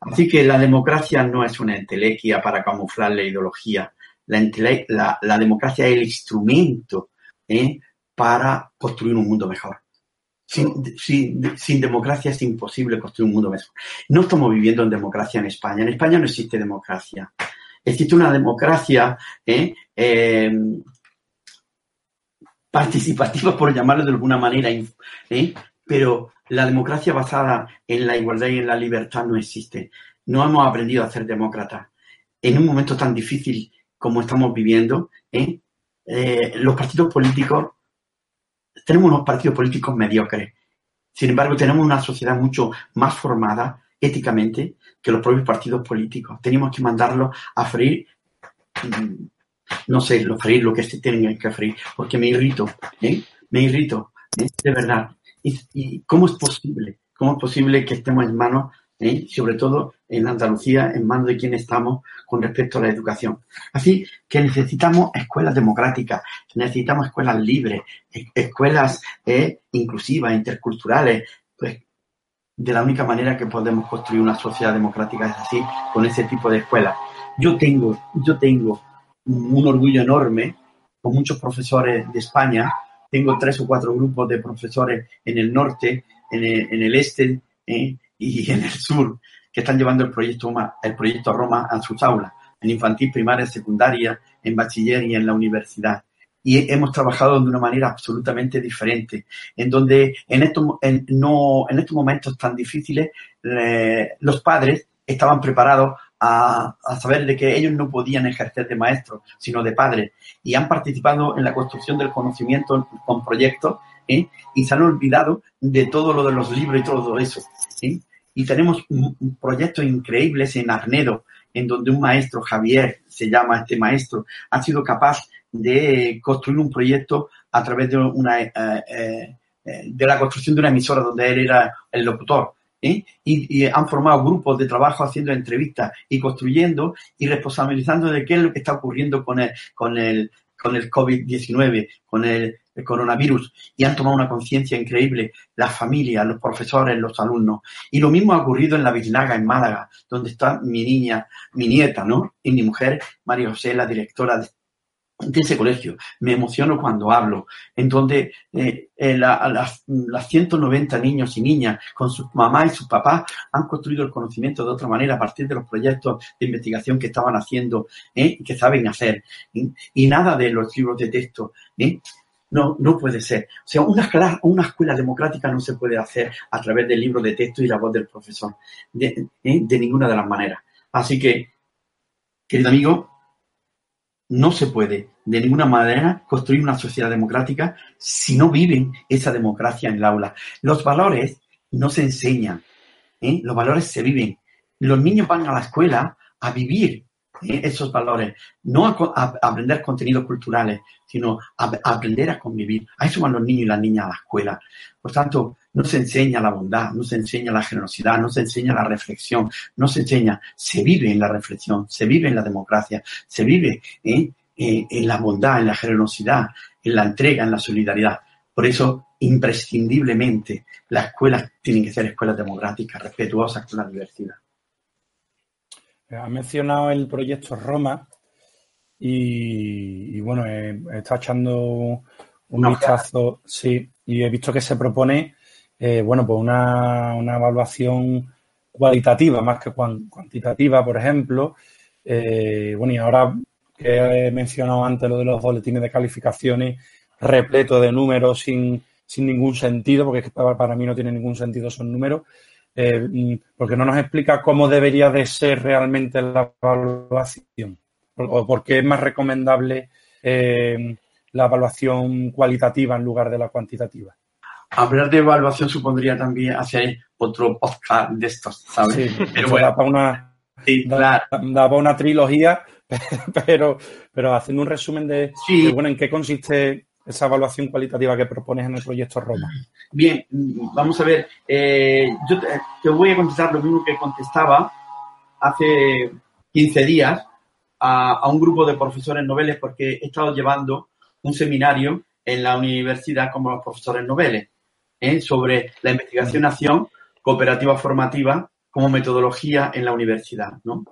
Así que la democracia no es una entelequia para camuflar la ideología, la, la, la democracia es el instrumento ¿eh? para construir un mundo mejor. Sin, democracia es imposible construir un mundo mejor. No estamos viviendo en democracia en España. En España no existe democracia. Existe una democracia ¿eh? Eh, participativa, por llamarlo de alguna manera, ¿eh? pero la democracia basada en la igualdad y en la libertad no existe. No hemos aprendido a ser demócratas. En un momento tan difícil como estamos viviendo, los partidos políticos, tenemos unos partidos políticos mediocres. Sin embargo, tenemos una sociedad mucho más formada éticamente que los propios partidos políticos. Tenemos que mandarlos a freír, mm, no sé, lo freír lo que se tienen que freír, porque me irrito, ¿eh? me irrito, ¿eh? de verdad. ¿Y, ¿Y cómo es posible? ¿Cómo es posible que estemos en manos ¿eh? sobre todo en Andalucía, en manos de quien estamos con respecto a la educación. Así que necesitamos escuelas democráticas, necesitamos escuelas libres, escuelas eh, inclusivas, interculturales, pues de la única manera que podemos construir una sociedad democrática es así, con ese tipo de escuelas. Yo tengo, yo tengo un orgullo enorme con muchos profesores de España. Tengo tres o cuatro grupos de profesores en el norte, en el, en el este, eh, y <laughs> en el sur que están llevando el proyecto, el proyecto Roma a sus aulas, en infantil, primaria, secundaria, en bachiller y en la universidad. Y hemos trabajado de una manera absolutamente diferente, en donde en estos, no, en estos momentos tan difíciles los padres estaban preparados a, a, saber de que ellos no podían ejercer de maestros, sino de padres, y han participado en la construcción del conocimiento con proyectos ¿eh? y se han olvidado de todo lo de los libros y todo eso. ¿eh? Y tenemos proyectos increíbles en Arnedo, en donde un maestro, Javier se llama este maestro, ha sido capaz de construir un proyecto a través de una eh, eh, de la construcción de una emisora donde él era el locutor. ¿eh? Y, y, han formado grupos de trabajo haciendo entrevistas y construyendo y responsabilizando de qué es lo que está ocurriendo con el, con el, con el COVID-19, con el, el coronavirus y han tomado una conciencia increíble las familias, los profesores, los alumnos. Y lo mismo ha ocurrido en la Biznaga, en Málaga, donde está mi niña, mi nieta, ¿no? Y mi mujer, María José, la directora de, ese colegio. Me emociono cuando hablo, en donde eh, eh, la, las, las 190 niños y niñas con sus mamás y sus papás han construido el conocimiento de otra manera a partir de los proyectos de investigación que estaban haciendo ¿eh? y que saben hacer. Y nada de los libros de texto. No, no puede ser. O sea, una, escuela democrática no se puede hacer a través del libro de texto y la voz del profesor, de, ¿eh? de ninguna de las maneras. Así que, querido amigo, no se puede de ninguna manera construir una sociedad democrática si no viven esa democracia en el aula. Los valores no se enseñan, ¿eh? los valores se viven. Los niños van a la escuela a vivir. Esos valores, no a, aprender contenidos culturales, sino a, aprender a convivir. A eso van los niños y las niñas a la escuela. Por tanto, no se enseña la bondad, no se enseña la generosidad, no se enseña la reflexión, no se enseña, se vive en la reflexión, se vive en la democracia, se vive ¿eh? En la bondad, en la generosidad, en la entrega, en la solidaridad. Por eso, imprescindiblemente, las escuelas tienen que ser escuelas democráticas, respetuosas con la diversidad. Ha mencionado el proyecto Roma y, bueno, he, estado echando un vistazo, sí, y he visto que se propone, eh, bueno, pues una, evaluación cualitativa más que cuantitativa, por ejemplo. Eh, bueno, y ahora que he mencionado antes lo de los boletines de calificaciones repleto de números sin, sin ningún sentido, porque para mí no tiene ningún sentido esos números, eh, porque no nos explica cómo debería de ser realmente la evaluación o por qué es más recomendable eh, la evaluación cualitativa en lugar de la cuantitativa. Hablar de evaluación supondría también hacer otro podcast de estos, ¿sabes? Sí, pero bueno, da para una, una trilogía, <laughs> pero, pero haciendo un resumen de, de, bueno, en qué consiste esa evaluación cualitativa que propones en el proyecto Roma. Bien, vamos a ver. Eh, yo te, voy a contestar lo mismo que contestaba hace 15 días a, un grupo de profesores noveles porque he estado llevando un seminario en la universidad como los profesores noveles ¿eh? sobre la investigación-acción cooperativa formativa como metodología en la universidad, ¿no?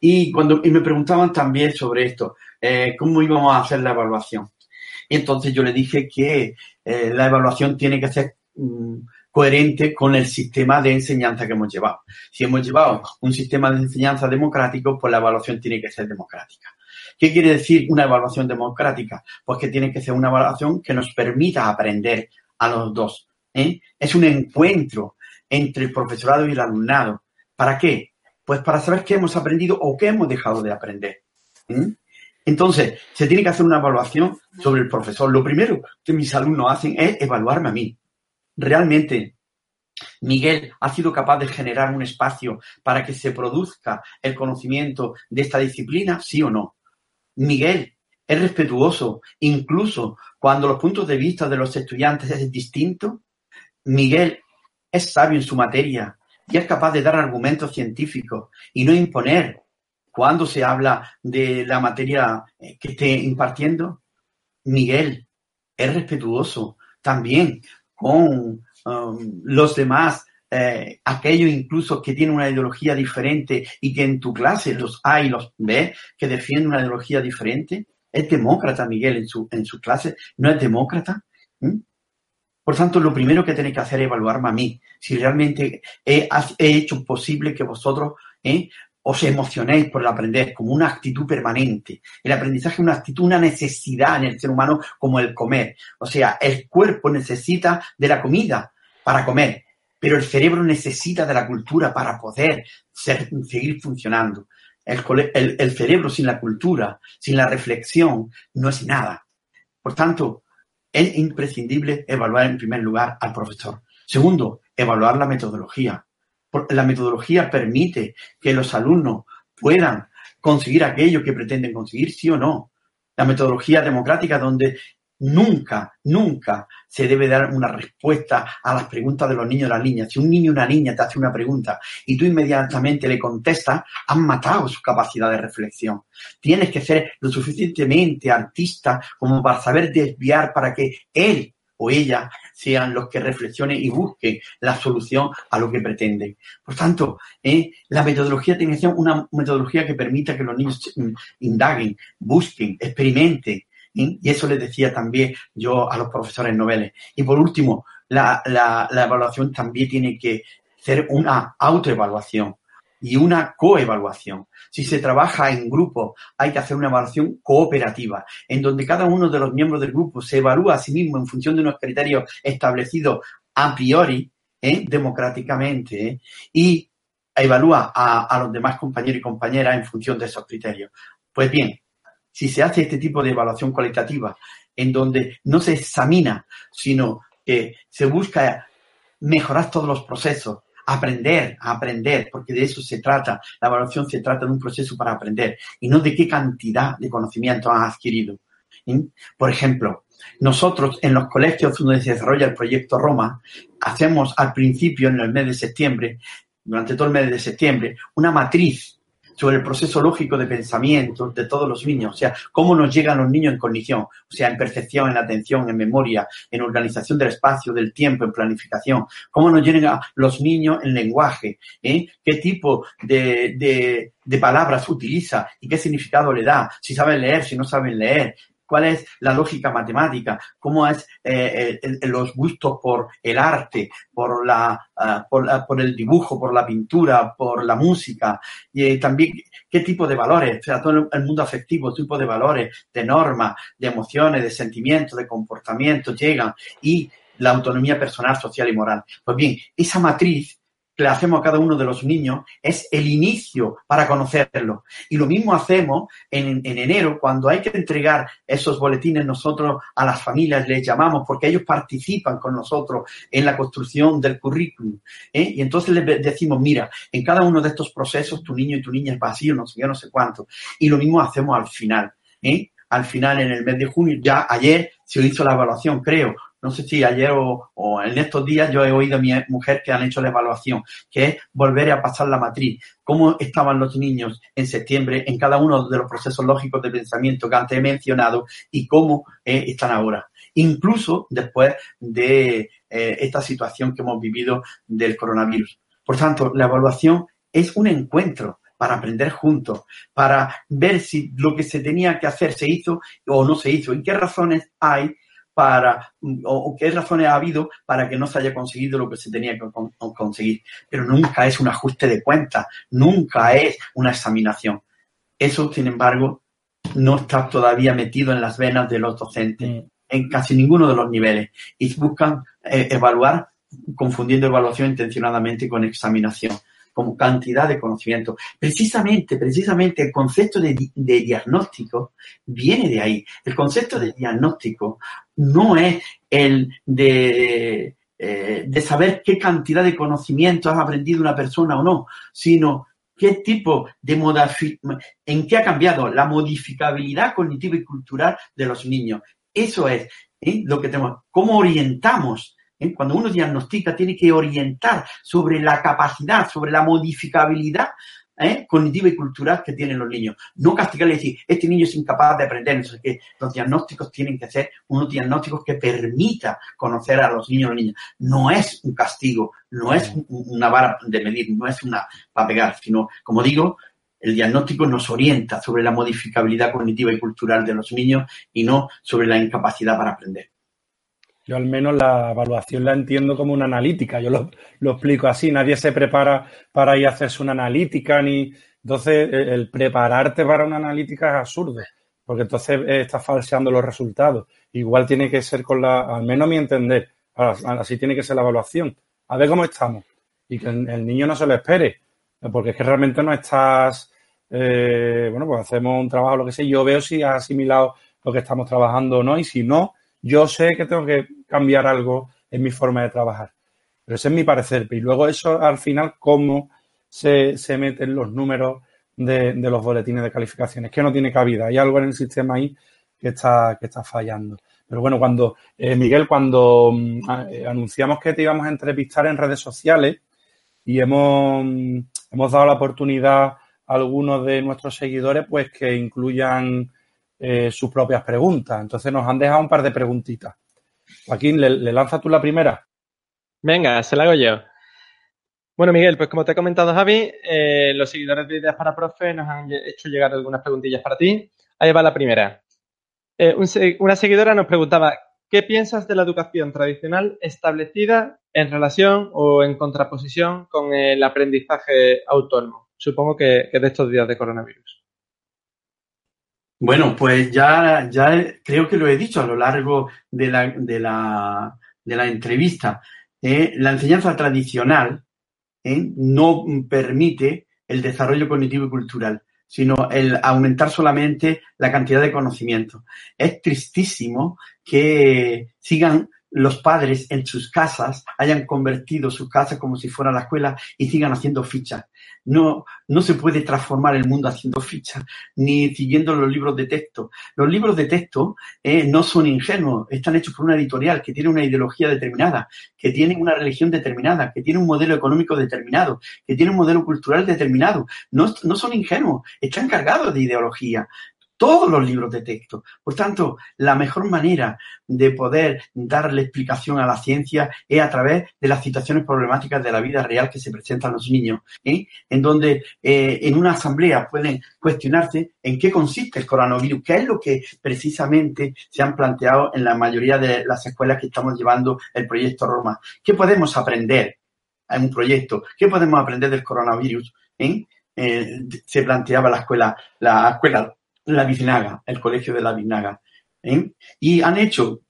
Y cuando y me preguntaban también sobre esto, eh, cómo íbamos a hacer la evaluación. Y entonces yo le dije que eh, la evaluación tiene que ser mm, coherente con el sistema de enseñanza que hemos llevado. Si hemos llevado un sistema de enseñanza democrático, pues la evaluación tiene que ser democrática. ¿Qué quiere decir una evaluación democrática? Pues que tiene que ser una evaluación que nos permita aprender a los dos. ¿eh? Es un encuentro entre el profesorado y el alumnado. ¿Para qué? Pues para saber qué hemos aprendido o qué hemos dejado de aprender. ¿eh? Entonces, se tiene que hacer una evaluación sobre el profesor. Lo primero que mis alumnos hacen es evaluarme a mí. Realmente, Miguel ha sido capaz de generar un espacio para que se produzca el conocimiento de esta disciplina, sí o no. Miguel es respetuoso, incluso cuando los puntos de vista de los estudiantes es distinto. Miguel es sabio en su materia y es capaz de dar argumentos científicos y no imponer cuando se habla de la materia eh, que esté impartiendo, Miguel es respetuoso también con um, los demás, eh, aquellos incluso que tienen una ideología diferente y que en tu clase los hay, los ves, que defienden una ideología diferente. Es demócrata Miguel en su, en su clase, no es demócrata. ¿Mm? Por tanto, lo primero que tenéis que hacer es evaluarme a mí, si realmente he, he hecho posible que vosotros ¿eh? Os emocionéis por el aprender como una actitud permanente. El aprendizaje es una actitud, una necesidad en el ser humano como el comer. O sea, el cuerpo necesita de la comida para comer, pero el cerebro necesita de la cultura para poder seguir funcionando. El, cerebro sin la cultura, sin la reflexión, no es nada. Por tanto, es imprescindible evaluar en primer lugar al profesor. Segundo, evaluar la metodología la metodología permite que los alumnos puedan conseguir aquello que pretenden conseguir, sí o no. La metodología democrática donde nunca, nunca se debe dar una respuesta a las preguntas de los niños y las niñas. Si un niño o una niña te hace una pregunta y tú inmediatamente le contestas, has matado su capacidad de reflexión. Tienes que ser lo suficientemente artista como para saber desviar para que él o ella sean los que reflexionen y busquen la solución a lo que pretenden. Por tanto, eh, la metodología tiene que ser una metodología que permita que los niños mm, indaguen, busquen, experimenten. ¿eh? Y eso les decía también yo a los profesores noveles. Y por último, la evaluación también tiene que ser una autoevaluación y una coevaluación. Si se trabaja en grupo, hay que hacer una evaluación cooperativa, en donde cada uno de los miembros del grupo se evalúa a sí mismo en función de unos criterios establecidos a priori, ¿eh? democráticamente, ¿eh? y evalúa a, a los demás compañeros y compañeras en función de esos criterios. Pues bien, si se hace este tipo de evaluación cualitativa, en donde no se examina, sino que se busca mejorar todos los procesos, aprender, aprender, porque de eso se trata. La evaluación se trata de un proceso para aprender y no de qué cantidad de conocimiento has adquirido. Por ejemplo, nosotros en los colegios donde se desarrolla el proyecto Roma, hacemos al principio, en el mes de septiembre, durante todo el mes de septiembre, una matriz sobre el proceso lógico de pensamiento de todos los niños, o sea, cómo nos llegan los niños en cognición, o sea, en percepción, en atención, en memoria, en organización del espacio, del tiempo, en planificación, cómo nos llegan los niños en lenguaje, ¿eh? qué tipo de, de, de palabras utiliza y qué significado le da, si saben leer, si no saben leer, cuál es la lógica matemática, cómo es eh, los gustos por el arte, por, la, ah, por, el dibujo, por la pintura, por la música, y eh, también qué tipo de valores, o sea, todo el mundo afectivo, tipo de valores, de normas, de emociones, de sentimientos, de comportamientos llegan y la autonomía personal, social y moral. Pues bien, esa matriz le hacemos a cada uno de los niños es el inicio para conocerlo. Y lo mismo hacemos en, enero, cuando hay que entregar esos boletines nosotros a las familias, les llamamos, porque ellos participan con nosotros en la construcción del currículum. ¿eh? Y entonces les decimos, mira, en cada uno de estos procesos tu niño y tu niña es vacío, no sé, yo no sé cuánto. Y lo mismo hacemos al final. ¿eh? Al final, en el mes de junio, ya ayer se hizo la evaluación, creo, no sé si ayer o, en estos días yo he oído a mi mujer que han hecho la evaluación, que es volver a pasar la matriz. ¿Cómo estaban los niños en septiembre en cada uno de los procesos lógicos de pensamiento que antes he mencionado y cómo eh, están ahora? Incluso después de eh, esta situación que hemos vivido del coronavirus. Por tanto, la evaluación es un encuentro para aprender juntos, para ver si lo que se tenía que hacer se hizo o no se hizo y qué razones hay para, o, qué razones ha habido para que no se haya conseguido lo que se tenía que conseguir. Pero nunca es un ajuste de cuentas, nunca es una examinación. Eso, sin embargo, no está todavía metido en las venas de los docentes, mm. en casi ninguno de los niveles, y buscan eh, evaluar confundiendo evaluación intencionadamente con examinación como cantidad de conocimiento. Precisamente, precisamente el concepto de, diagnóstico viene de ahí. El concepto de diagnóstico no es el de, eh, de saber qué cantidad de conocimiento has aprendido una persona o no, sino qué tipo de en qué ha cambiado la modificabilidad cognitiva y cultural de los niños. Eso es ¿eh? lo que tenemos. ¿Cómo orientamos ¿eh? Cuando uno diagnostica, tiene que orientar sobre la capacidad, sobre la modificabilidad ¿eh? cognitiva y cultural que tienen los niños. No castigarle y decir, este niño es incapaz de aprender. Entonces, que los diagnósticos tienen que ser unos diagnósticos que permita conocer a los niños y las niñas. No es un castigo, no es una vara de medir, no es una para pegar, sino, como digo, el diagnóstico nos orienta sobre la modificabilidad cognitiva y cultural de los niños y no sobre la incapacidad para aprender. Yo al menos la evaluación la entiendo como una analítica, yo lo, explico así, nadie se prepara para ir a hacerse una analítica, ni entonces el prepararte para una analítica es absurdo, porque entonces estás falseando los resultados. Igual tiene que ser con la, al menos mi entender, así tiene que ser la evaluación, a ver cómo estamos, y que el niño no se lo espere, porque es que realmente no estás, eh, bueno, pues hacemos un trabajo, lo que sé, yo veo si has asimilado lo que estamos trabajando o no, y si no, yo sé que tengo que cambiar algo en mi forma de trabajar. Pero ese es mi parecer. Y luego eso al final, cómo se, se meten los números de, los boletines de calificaciones, que no tiene cabida. Hay algo en el sistema ahí que está, que está fallando. Pero bueno, cuando, eh, Miguel, cuando mm, eh, anunciamos que te íbamos a entrevistar en redes sociales y hemos, mm, hemos dado la oportunidad a algunos de nuestros seguidores, pues que incluyan eh, sus propias preguntas. Entonces nos han dejado un par de preguntitas. Joaquín, ¿le, le lanzas tú la primera? Venga, se la hago yo. Bueno, Miguel, pues como te he comentado, Javi, eh, los seguidores de Ideas para Profe nos han hecho llegar algunas preguntillas para ti. Ahí va la primera. Eh, una seguidora nos preguntaba, ¿qué piensas de la educación tradicional establecida en relación o en contraposición con el aprendizaje autónomo? Supongo que de estos días de coronavirus. Bueno, pues ya, ya creo que lo he dicho a lo largo de la, de la, de la entrevista. Eh, la enseñanza tradicional eh, no permite el desarrollo cognitivo y cultural, sino el aumentar solamente la cantidad de conocimiento. Es tristísimo que sigan los padres en sus casas hayan convertido sus casas como si fuera la escuela y sigan haciendo fichas. No, no se puede transformar el mundo haciendo fichas, ni siguiendo los libros de texto. Los libros de texto eh, no son ingenuos, están hechos por una editorial que tiene una ideología determinada, que tiene una religión determinada, que tiene un modelo económico determinado, que tiene un modelo cultural determinado. No, no son ingenuos, están cargados de ideología todos los libros de texto. Por tanto, la mejor manera de poder darle explicación a la ciencia es a través de las situaciones problemáticas de la vida real que se presentan los niños, ¿eh? en donde eh, en una asamblea pueden cuestionarse en qué consiste el coronavirus, qué es lo que precisamente se han planteado en la mayoría de las escuelas que estamos llevando el proyecto Roma. ¿Qué podemos aprender en un proyecto? ¿Qué podemos aprender del coronavirus? ¿Eh? se planteaba la escuela, la escuela la Biznaga, el colegio de la Biznaga. ¿eh? Y han hecho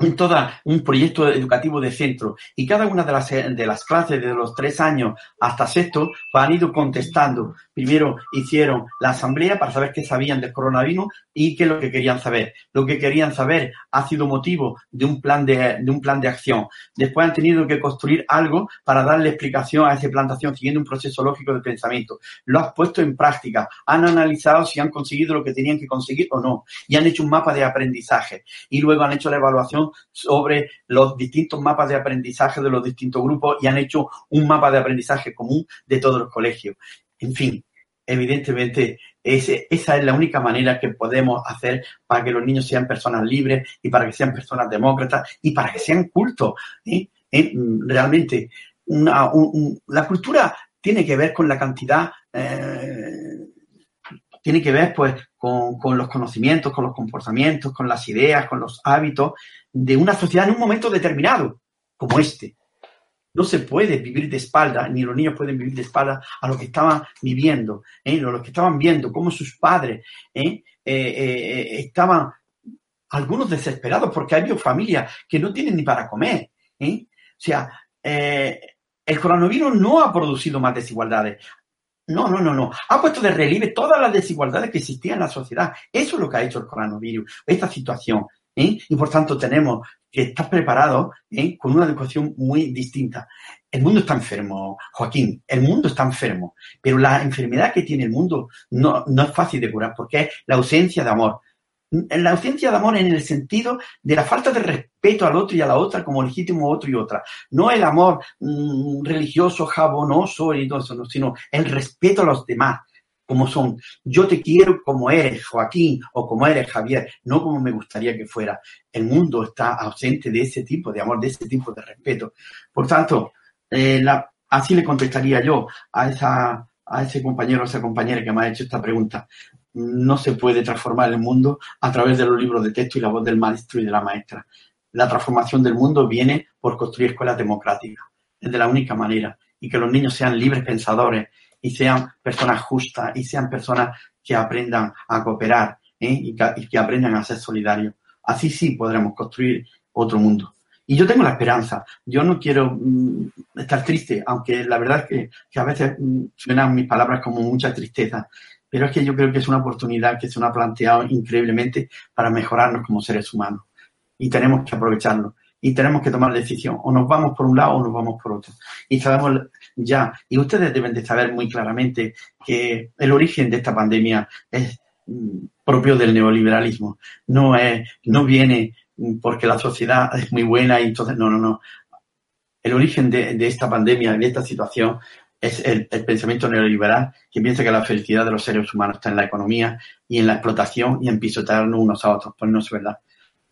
en todo un proyecto educativo de centro y cada una de las, de las clases de los tres años hasta sexto han ido contestando. Primero hicieron la asamblea para saber qué sabían del coronavirus y qué es lo que querían saber. Lo que querían saber ha sido motivo de un plan de, de un plan de acción. Después han tenido que construir algo para darle explicación a esa plantación siguiendo un proceso lógico de pensamiento. Lo han puesto en práctica, han analizado si han conseguido lo que tenían que conseguir o no y han hecho un mapa de aprendizaje y luego han hecho la evaluación sobre los distintos mapas de aprendizaje de los distintos grupos y han hecho un mapa de aprendizaje común de todos los colegios. En fin, evidentemente esa es la única manera que podemos hacer para que los niños sean personas libres y para que sean personas demócratas y para que sean cultos. ¿Eh? Realmente, la cultura tiene que ver con la cantidad, eh, tiene que ver pues con, con, los conocimientos, con los comportamientos, con las ideas, con los hábitos de una sociedad en un momento determinado, como este. No se puede vivir de espalda, ni los niños pueden vivir de espalda a lo que estaban viviendo, ¿eh? lo que estaban viendo, cómo sus padres ¿eh? Eh, estaban, algunos desesperados, porque hay familias que no tienen ni para comer. O sea, el coronavirus no ha producido más desigualdades. No, no, no, no. Ha puesto de relieve todas las desigualdades que existían en la sociedad. Eso es lo que ha hecho el coronavirus, esta situación. ¿Eh? y por tanto tenemos que estar preparados ¿eh? con una educación muy distinta. El mundo está enfermo, Joaquín, el mundo está enfermo, pero la enfermedad que tiene el mundo no, no es fácil de curar porque es la ausencia de amor. La ausencia de amor en el sentido de la falta de respeto al otro y a la otra como legítimo otro y otra. No el amor mm, religioso, jabonoso y todo eso, sino el respeto a los demás, como son. Yo te quiero como eres, Joaquín, o como eres, Javier, no como me gustaría que fuera. El mundo está ausente de ese tipo de amor, de ese tipo de respeto. Por tanto, eh, así le contestaría yo a, esa, a ese compañero o esa compañera que me ha hecho esta pregunta. No se puede transformar el mundo a través de los libros de texto y la voz del maestro y de la maestra. La transformación del mundo viene por construir escuelas democráticas. Es de la única manera. Y que los niños sean libres pensadores y sean personas justas y sean personas que aprendan a cooperar ¿eh? y, que, aprendan a ser solidarios. Así sí podremos construir otro mundo. Y yo tengo la esperanza. Yo no quiero mm, estar triste, aunque la verdad es que, a veces mm, suenan mis palabras como mucha tristeza. Pero es que yo creo que es una oportunidad que se nos ha planteado increíblemente para mejorarnos como seres humanos. Y tenemos que aprovecharlo y tenemos que tomar decisión. O nos vamos por un lado o nos vamos por otro. Y sabemos ya, y ustedes deben de saber muy claramente que el origen de esta pandemia es mm, propio del neoliberalismo. No es, no viene porque la sociedad es muy buena y entonces, no, no, no. El origen de, esta pandemia, de esta situación, es el, el, pensamiento neoliberal que piensa que la felicidad de los seres humanos está en la economía y en la explotación y en pisotearnos unos a otros. Pues no es verdad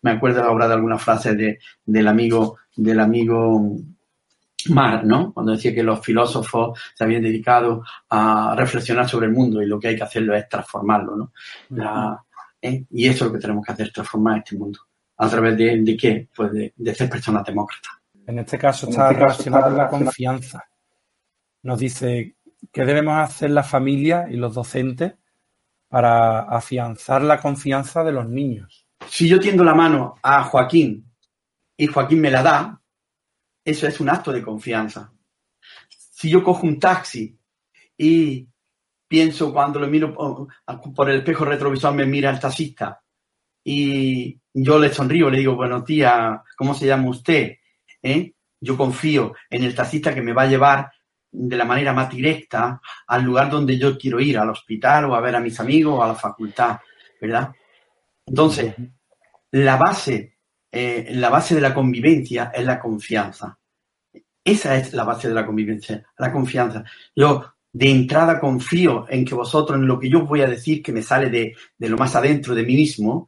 me acuerdo ahora de alguna frase de, del amigo, del amigo Mar, ¿no? Cuando decía que los filósofos se habían dedicado a reflexionar sobre el mundo y lo que hay que hacerlo es transformarlo, ¿no? ¿eh? Y eso es lo que tenemos que hacer, transformar este mundo. ¿A través de, qué? Pues de, ser personas demócratas. En este caso está este relacionado con la confianza. Nos dice qué debemos hacer la familia y los docentes para afianzar la confianza de los niños. Si yo tiendo la mano a Joaquín y Joaquín me la da, eso es un acto de confianza. Si yo cojo un taxi y pienso cuando lo miro por el espejo retrovisor me mira el taxista y yo le sonrío, le digo, buenos días, ¿cómo se llama usted? ¿Eh? Yo confío en el taxista que me va a llevar de la manera más directa al lugar donde yo quiero ir, al hospital o a ver a mis amigos o a la facultad, ¿verdad? Entonces, la base, eh, la base de la convivencia es la confianza. Esa es la base de la convivencia, la confianza. Yo de entrada confío en que vosotros, en lo que yo voy a decir, que me sale de, de lo más adentro de mí mismo,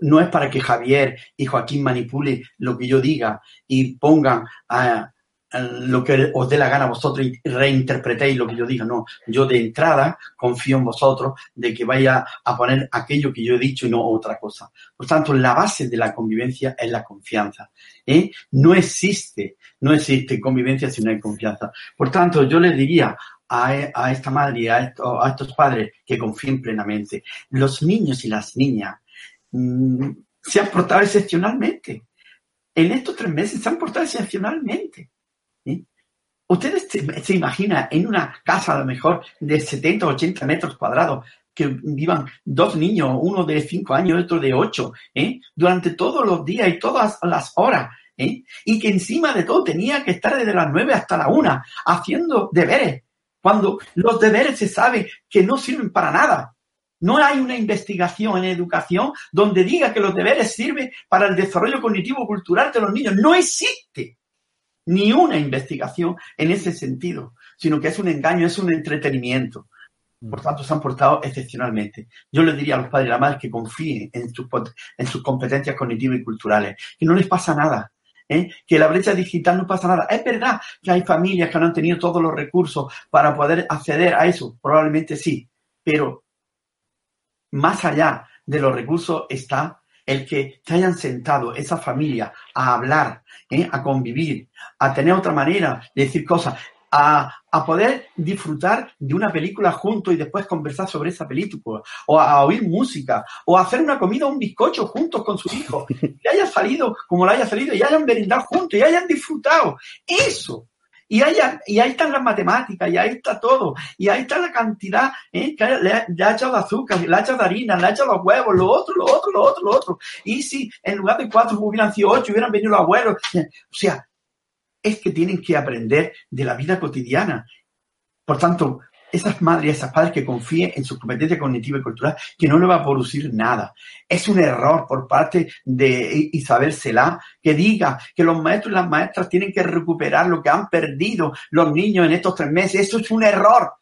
no es para que Javier y Joaquín manipule lo que yo diga y pongan a, lo que os dé la gana a vosotros y reinterpretéis lo que yo diga. No, yo de entrada confío en vosotros de que vaya a poner aquello que yo he dicho y no otra cosa. Por tanto, la base de la convivencia es la confianza. ¿eh? No existe, no existe convivencia si no hay confianza. Por tanto, yo les diría a, esta madre y a, estos padres que confíen plenamente. Los niños y las niñas mm, se han portado excepcionalmente. En estos tres meses se han portado excepcionalmente. Ustedes se, imaginan en una casa a lo mejor de 70 o 80 metros cuadrados que vivan dos niños, uno de cinco años y otro de ocho, ¿eh? durante todos los días y todas las horas, ¿eh? y que encima de todo tenía que estar desde las nueve hasta la una haciendo deberes, cuando los deberes se sabe que no sirven para nada. No hay una investigación en educación donde diga que los deberes sirven para el desarrollo cognitivo cultural de los niños. No existe ni una investigación en ese sentido, sino que es un engaño, es un entretenimiento. Por tanto, se han portado excepcionalmente. Yo les diría a los padres y a las madres que confíen en sus, en sus competencias cognitivas y culturales, que no les pasa nada, ¿eh? que la brecha digital no pasa nada. Es verdad que hay familias que no han tenido todos los recursos para poder acceder a eso, probablemente sí, pero más allá de los recursos está el que se hayan sentado esa familia a hablar, ¿eh? a convivir, a tener otra manera de decir cosas, a, poder disfrutar de una película juntos y después conversar sobre esa película, o a, oír música, o a hacer una comida o un bizcocho juntos con sus hijos, <laughs> y haya salido como lo haya salido, y hayan merendado juntos, y hayan disfrutado. Eso y, y ahí están las matemáticas, y ahí está todo. Y ahí está la cantidad ¿eh? que le, ha echado azúcar, le ha echado harina, le ha echado los huevos, lo otro, lo otro, lo otro, lo otro. Y si en lugar de cuatro hubieran sido ocho, hubieran venido los abuelos. O sea, es que tienen que aprender de la vida cotidiana. Por tanto, esas madres y esas padres que confíen en su competencia cognitiva y cultural, que no le va a producir nada. Es un error por parte de Isabel Celá que diga que los maestros y las maestras tienen que recuperar lo que han perdido los niños en estos tres meses. Eso es un error.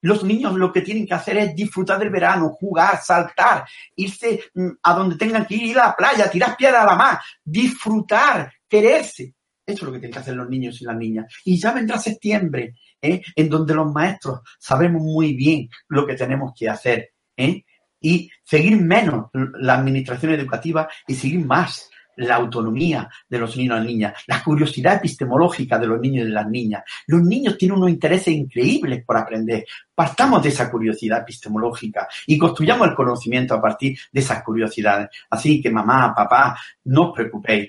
Los niños lo que tienen que hacer es disfrutar del verano, jugar, saltar, irse mm, a donde tengan que ir, ir a la playa, tirar piedra a la mar, disfrutar, quererse. Eso es lo que tienen que hacer los niños y las niñas. Y ya vendrá septiembre ¿eh? en donde los maestros sabemos muy bien lo que tenemos que hacer ¿eh? y seguir menos la administración educativa y seguir más la autonomía de los niños y las niñas, la curiosidad epistemológica de los niños y las niñas. Los niños tienen unos intereses increíbles por aprender. Partamos de esa curiosidad epistemológica y construyamos el conocimiento a partir de esas curiosidades. Así que mamá, papá, no os preocupéis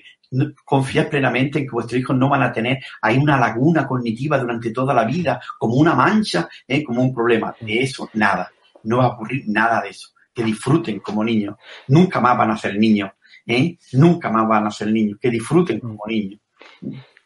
confiad plenamente en que vuestros hijos no van a tener ahí una laguna cognitiva durante toda la vida, como una mancha, ¿eh? como un problema. De eso, nada. No va a ocurrir nada de eso. Que disfruten como niños. Nunca más van a ser niños. ¿eh? Nunca más van a ser niños. Que disfruten como niños.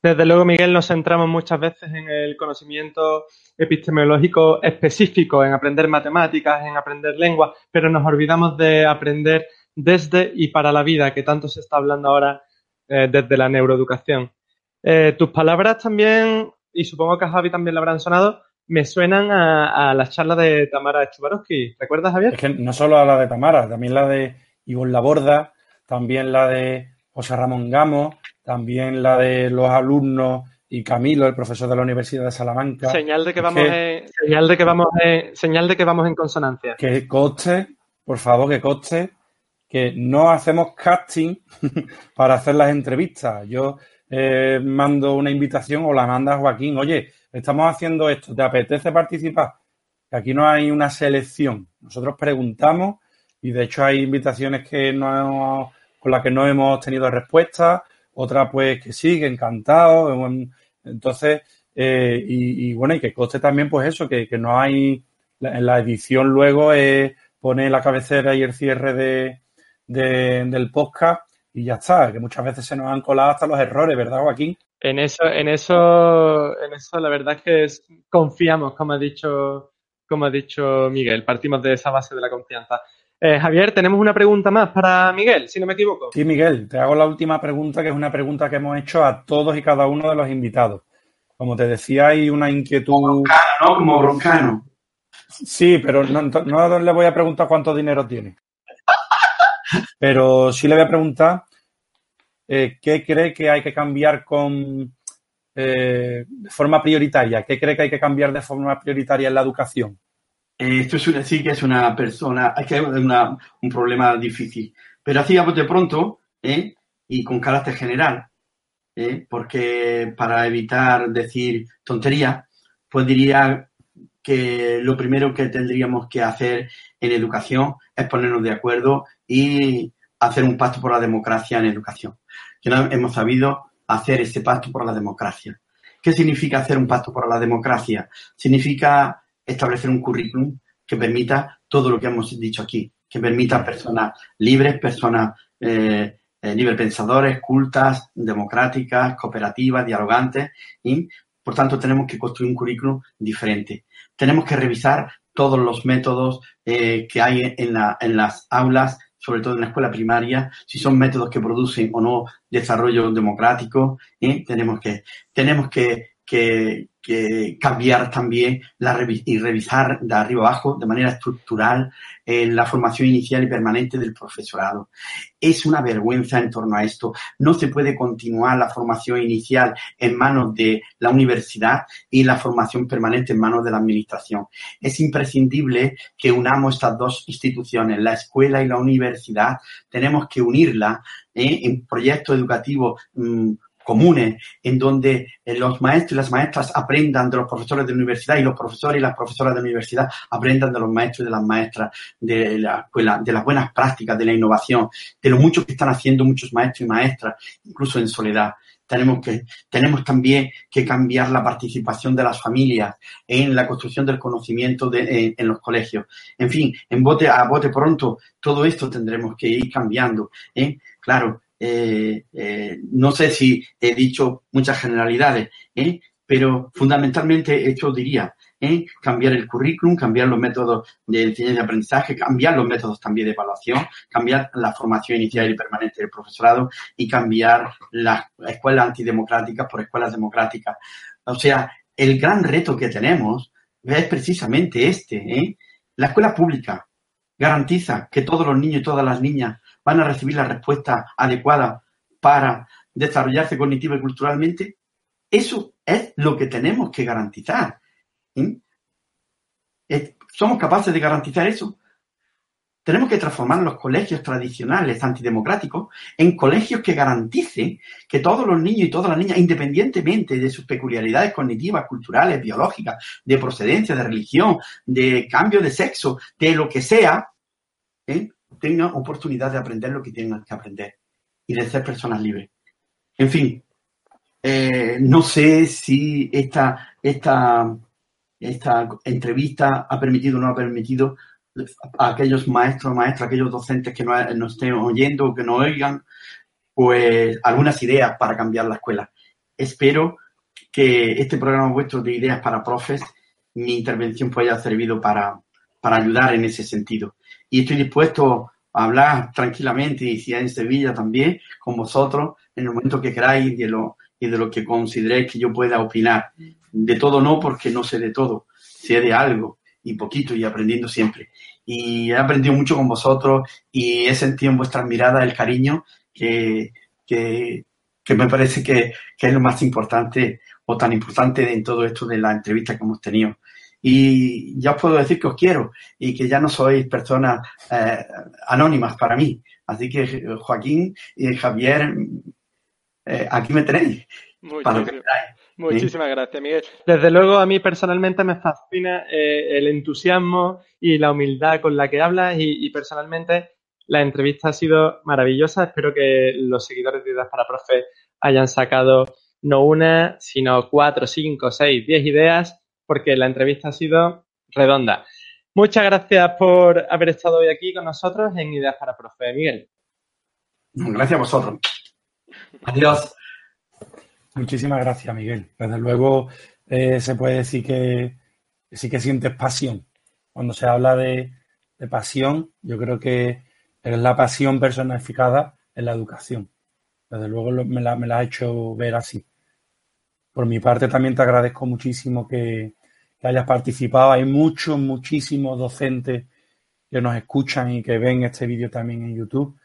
Desde luego, Miguel, nos centramos muchas veces en el conocimiento epistemológico específico, en aprender matemáticas, en aprender lenguas, pero nos olvidamos de aprender desde y para la vida, que tanto se está hablando ahora eh, desde la neuroeducación. Eh, tus palabras también, y supongo que a Javi también le habrán sonado, me suenan a, las charlas de Tamara Chubarovsky. ¿Recuerdas, Javier? Es que no solo a la de Tamara, también la de Ivonne Laborda, también la de José Ramón Gamo, también la de los alumnos y Camilo, el profesor de la Universidad de Salamanca. Señal de que vamos, en, señal de que vamos, señal de que vamos en consonancia. Que coste, por favor, que coste que no hacemos casting <laughs> para hacer las entrevistas. Yo eh, mando una invitación o la manda Joaquín, oye, estamos haciendo esto, ¿te apetece participar? Aquí no hay una selección. Nosotros preguntamos y de hecho hay invitaciones que no con las que no hemos tenido respuesta, otras pues que sí, encantado. Entonces, eh, y, bueno, y que coste también pues eso, que, no hay, en la edición luego pone la cabecera y el cierre de, del podcast y ya está, que muchas veces se nos han colado hasta los errores, ¿verdad, Joaquín? En eso, en eso, en eso la verdad es que confiamos, como ha dicho, como ha dicho Miguel, partimos de esa base de la confianza. Eh, Javier, tenemos una pregunta más para Miguel, si no me equivoco. Sí, Miguel, te hago la última pregunta, que es una pregunta que hemos hecho a todos y cada uno de los invitados. Como te decía, hay una inquietud. Como broncano, ¿no? Como broncano. Sí, pero no, no le voy a preguntar cuánto dinero tiene. Pero sí le voy a preguntar eh, qué cree que hay que cambiar con eh, de forma prioritaria, qué cree que hay que cambiar de forma prioritaria en la educación. Eh, esto es una, sí que es una persona, es que es un problema difícil. Pero así de pronto, y con carácter general, porque para evitar decir tonterías, pues diría que lo primero que tendríamos que hacer en educación es ponernos de acuerdo y hacer un pacto por la democracia en educación. Que no hemos sabido hacer este pacto por la democracia. ¿Qué significa hacer un pacto por la democracia? Significa establecer un currículum que permita todo lo que hemos dicho aquí, que permita personas libres, personas eh, eh libre pensadores, cultas, democráticas, cooperativas, dialogantes, y por tanto tenemos que construir un currículum diferente. Tenemos que revisar todos los métodos eh, que hay en las aulas, sobre todo en la escuela primaria, si son métodos que producen o no desarrollo democrático. ¿eh? Tenemos que, tenemos que, que, que cambiar también la, y revisar de arriba abajo de manera estructural eh, la formación inicial y permanente del profesorado. Es una vergüenza en torno a esto. No se puede continuar la formación inicial en manos de la universidad y la formación permanente en manos de la administración. Es imprescindible que unamos estas dos instituciones, la escuela y la universidad. Tenemos que unirla ¿eh? en proyectos educativos mm, comunes, en donde eh, los maestros y las maestras aprendan de los profesores de universidad y los profesores y las profesoras de universidad aprendan de los maestros y de las maestras de la escuela, de las buenas prácticas, de la innovación, de lo mucho que están haciendo muchos maestros y maestras, incluso en soledad. Tenemos que, tenemos también que cambiar la participación de las familias en la construcción del conocimiento de, en, los colegios. En fin, en bote, a bote pronto, todo esto tendremos que ir cambiando. ¿eh? Claro, eh, eh, no sé si he dicho muchas generalidades, ¿eh? pero fundamentalmente esto diría, cambiar el currículum, cambiar los métodos de enseñanza y aprendizaje, cambiar los métodos también de evaluación, cambiar la formación inicial y permanente del profesorado y cambiar las escuelas antidemocráticas por escuelas democráticas. O sea, el gran reto que tenemos es precisamente este. La escuela pública garantiza que todos los niños y todas las niñas van a recibir la respuesta adecuada para desarrollarse cognitivo y culturalmente, eso es lo que tenemos que garantizar. ¿Somos capaces de garantizar eso? Tenemos que transformar los colegios tradicionales antidemocráticos en colegios que garanticen que todos los niños y todas las niñas, independientemente de sus peculiaridades cognitivas, culturales, biológicas, de procedencia, de religión, de cambio de sexo, de lo que sea, ¿eh? Tengan oportunidad de aprender lo que tengan que aprender y de ser personas libres. En fin, eh, no sé si esta, esta, esta entrevista ha permitido o no ha permitido a aquellos maestros, maestras, aquellos docentes que nos no estén oyendo que no oigan, pues algunas ideas para cambiar la escuela. Espero que este programa vuestro de ideas para profes, mi intervención pues haya servido para, para ayudar en ese sentido. Y estoy dispuesto hablar tranquilamente y si en Sevilla también con vosotros en el momento que queráis y de lo, y de lo que consideréis que yo pueda opinar. De todo no, porque no sé de todo, sé de algo y poquito y aprendiendo siempre. Y he aprendido mucho con vosotros y he sentido en vuestras miradas el cariño que, que, que me parece que, que, es lo más importante o tan importante en todo esto de la entrevista que hemos tenido y ya os puedo decir que os quiero y que ya no sois personas eh, anónimas para mí. Así que Joaquín y Javier, eh, aquí me tenéis. Muchísimas gracias, Miguel. Desde luego, a mí personalmente me fascina eh, el entusiasmo y la humildad con la que hablas y, y, personalmente la entrevista ha sido maravillosa. Espero que los seguidores de Ideas para Profe hayan sacado no una, sino cuatro, cinco, seis, diez ideas porque la entrevista ha sido redonda. Muchas gracias por haber estado hoy aquí con nosotros en Ideas para Profe, Miguel. Gracias a vosotros. Adiós. Muchísimas gracias, Miguel. Desde luego eh, se puede decir que sí que sientes pasión. Cuando se habla de, pasión, yo creo que es la pasión personificada en la educación. Desde luego me la, me la has hecho ver así. Por mi parte también te agradezco muchísimo que, hayas participado. Hay muchos, muchísimos docentes que nos escuchan y que ven este vídeo también en YouTube.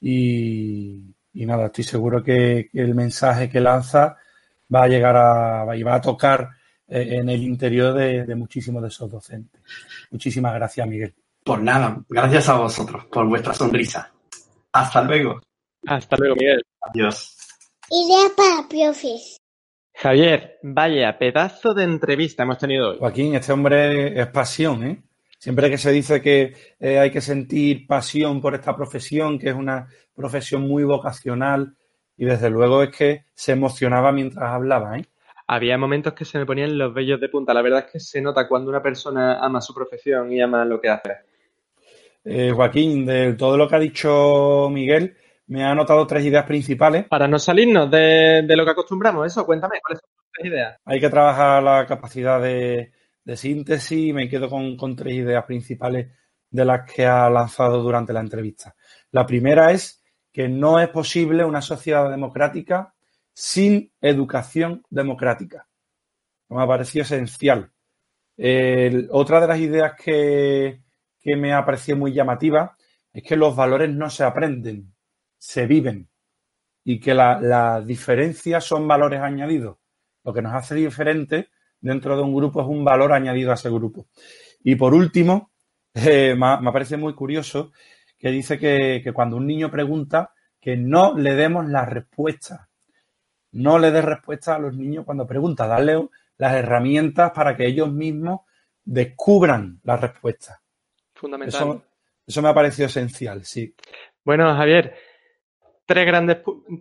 Y, nada, estoy seguro que, el mensaje que lanza va a llegar a, y va a tocar eh, en el interior de, muchísimos de esos docentes. Muchísimas gracias, Miguel. Por nada, gracias a vosotros por vuestra sonrisa. Hasta luego. Hasta luego, Miguel. Adiós. Idea para profes. Javier, vaya pedazo de entrevista hemos tenido hoy. Joaquín, este hombre es pasión, ¿eh? Siempre que se dice que eh, hay que sentir pasión por esta profesión, que es una profesión muy vocacional, y desde luego es que se emocionaba mientras hablaba, ¿eh? Había momentos que se me ponían los vellos de punta. La verdad es que se nota cuando una persona ama su profesión y ama lo que hace. Eh, Joaquín, de todo lo que ha dicho Miguel, me ha anotado tres ideas principales. Para no salirnos de, lo que acostumbramos, eso, cuéntame, ¿cuáles son tus tres ideas? Hay que trabajar la capacidad de, síntesis me quedo con, con, tres ideas principales de las que ha lanzado durante la entrevista. La primera es que no es posible una sociedad democrática sin educación democrática. Me ha parecido esencial. otra de las ideas que, me ha parecido muy llamativa es que los valores no se aprenden, se viven y que las diferencias son valores añadidos. Lo que nos hace diferente dentro de un grupo es un valor añadido a ese grupo. Y por último, <laughs> eh, me, parece muy curioso que dice que, que, cuando un niño pregunta, que no le demos la respuesta. No le des respuesta a los niños cuando preguntan, darle las herramientas para que ellos mismos descubran la respuesta. Fundamental. Eso, me ha parecido esencial, sí. Bueno, Javier, tres grandes,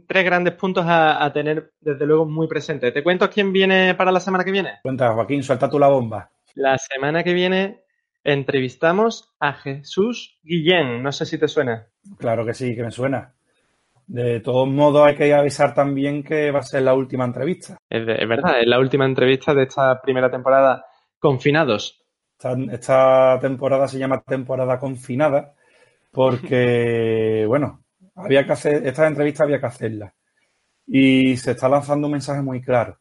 tres grandes puntos a, tener desde luego muy presentes. ¿Te cuento quién viene para la semana que viene? Cuenta, Joaquín, suelta tú la bomba. La semana que viene entrevistamos a Jesús Guillén. No sé si te suena. Claro que sí, que me suena. De todos modos, hay que avisar también que va a ser la última entrevista. Es, verdad, es la última entrevista de esta primera temporada Confinados. Esta, temporada se llama temporada confinada porque, <laughs> bueno, había que hacer, esta entrevista había que hacerla. Y se está lanzando un mensaje muy claro,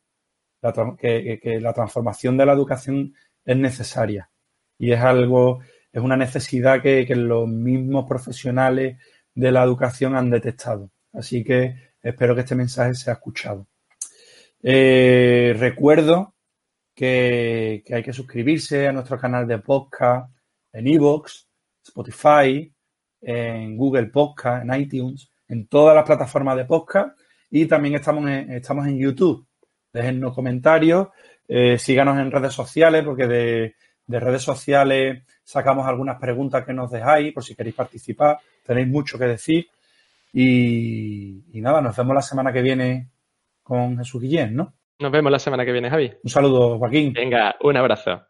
que, la transformación de la educación es necesaria. Y es algo, es una necesidad que los mismos profesionales de la educación han detectado. Así que espero que este mensaje sea escuchado. Eh, recuerdo que, hay que suscribirse a nuestro canal de podcast en Evox, Spotify, en Google Podcast, en iTunes, en todas las plataformas de podcast y también estamos en, estamos en YouTube. Déjennos comentarios, eh, síganos en redes sociales porque de, de redes sociales sacamos algunas preguntas que nos dejáis por si queréis participar. Tenéis mucho que decir y, nada, nos vemos la semana que viene con Jesús Guillén, ¿no? Nos vemos la semana que viene, Javi. Un saludo, Joaquín. Venga, un abrazo.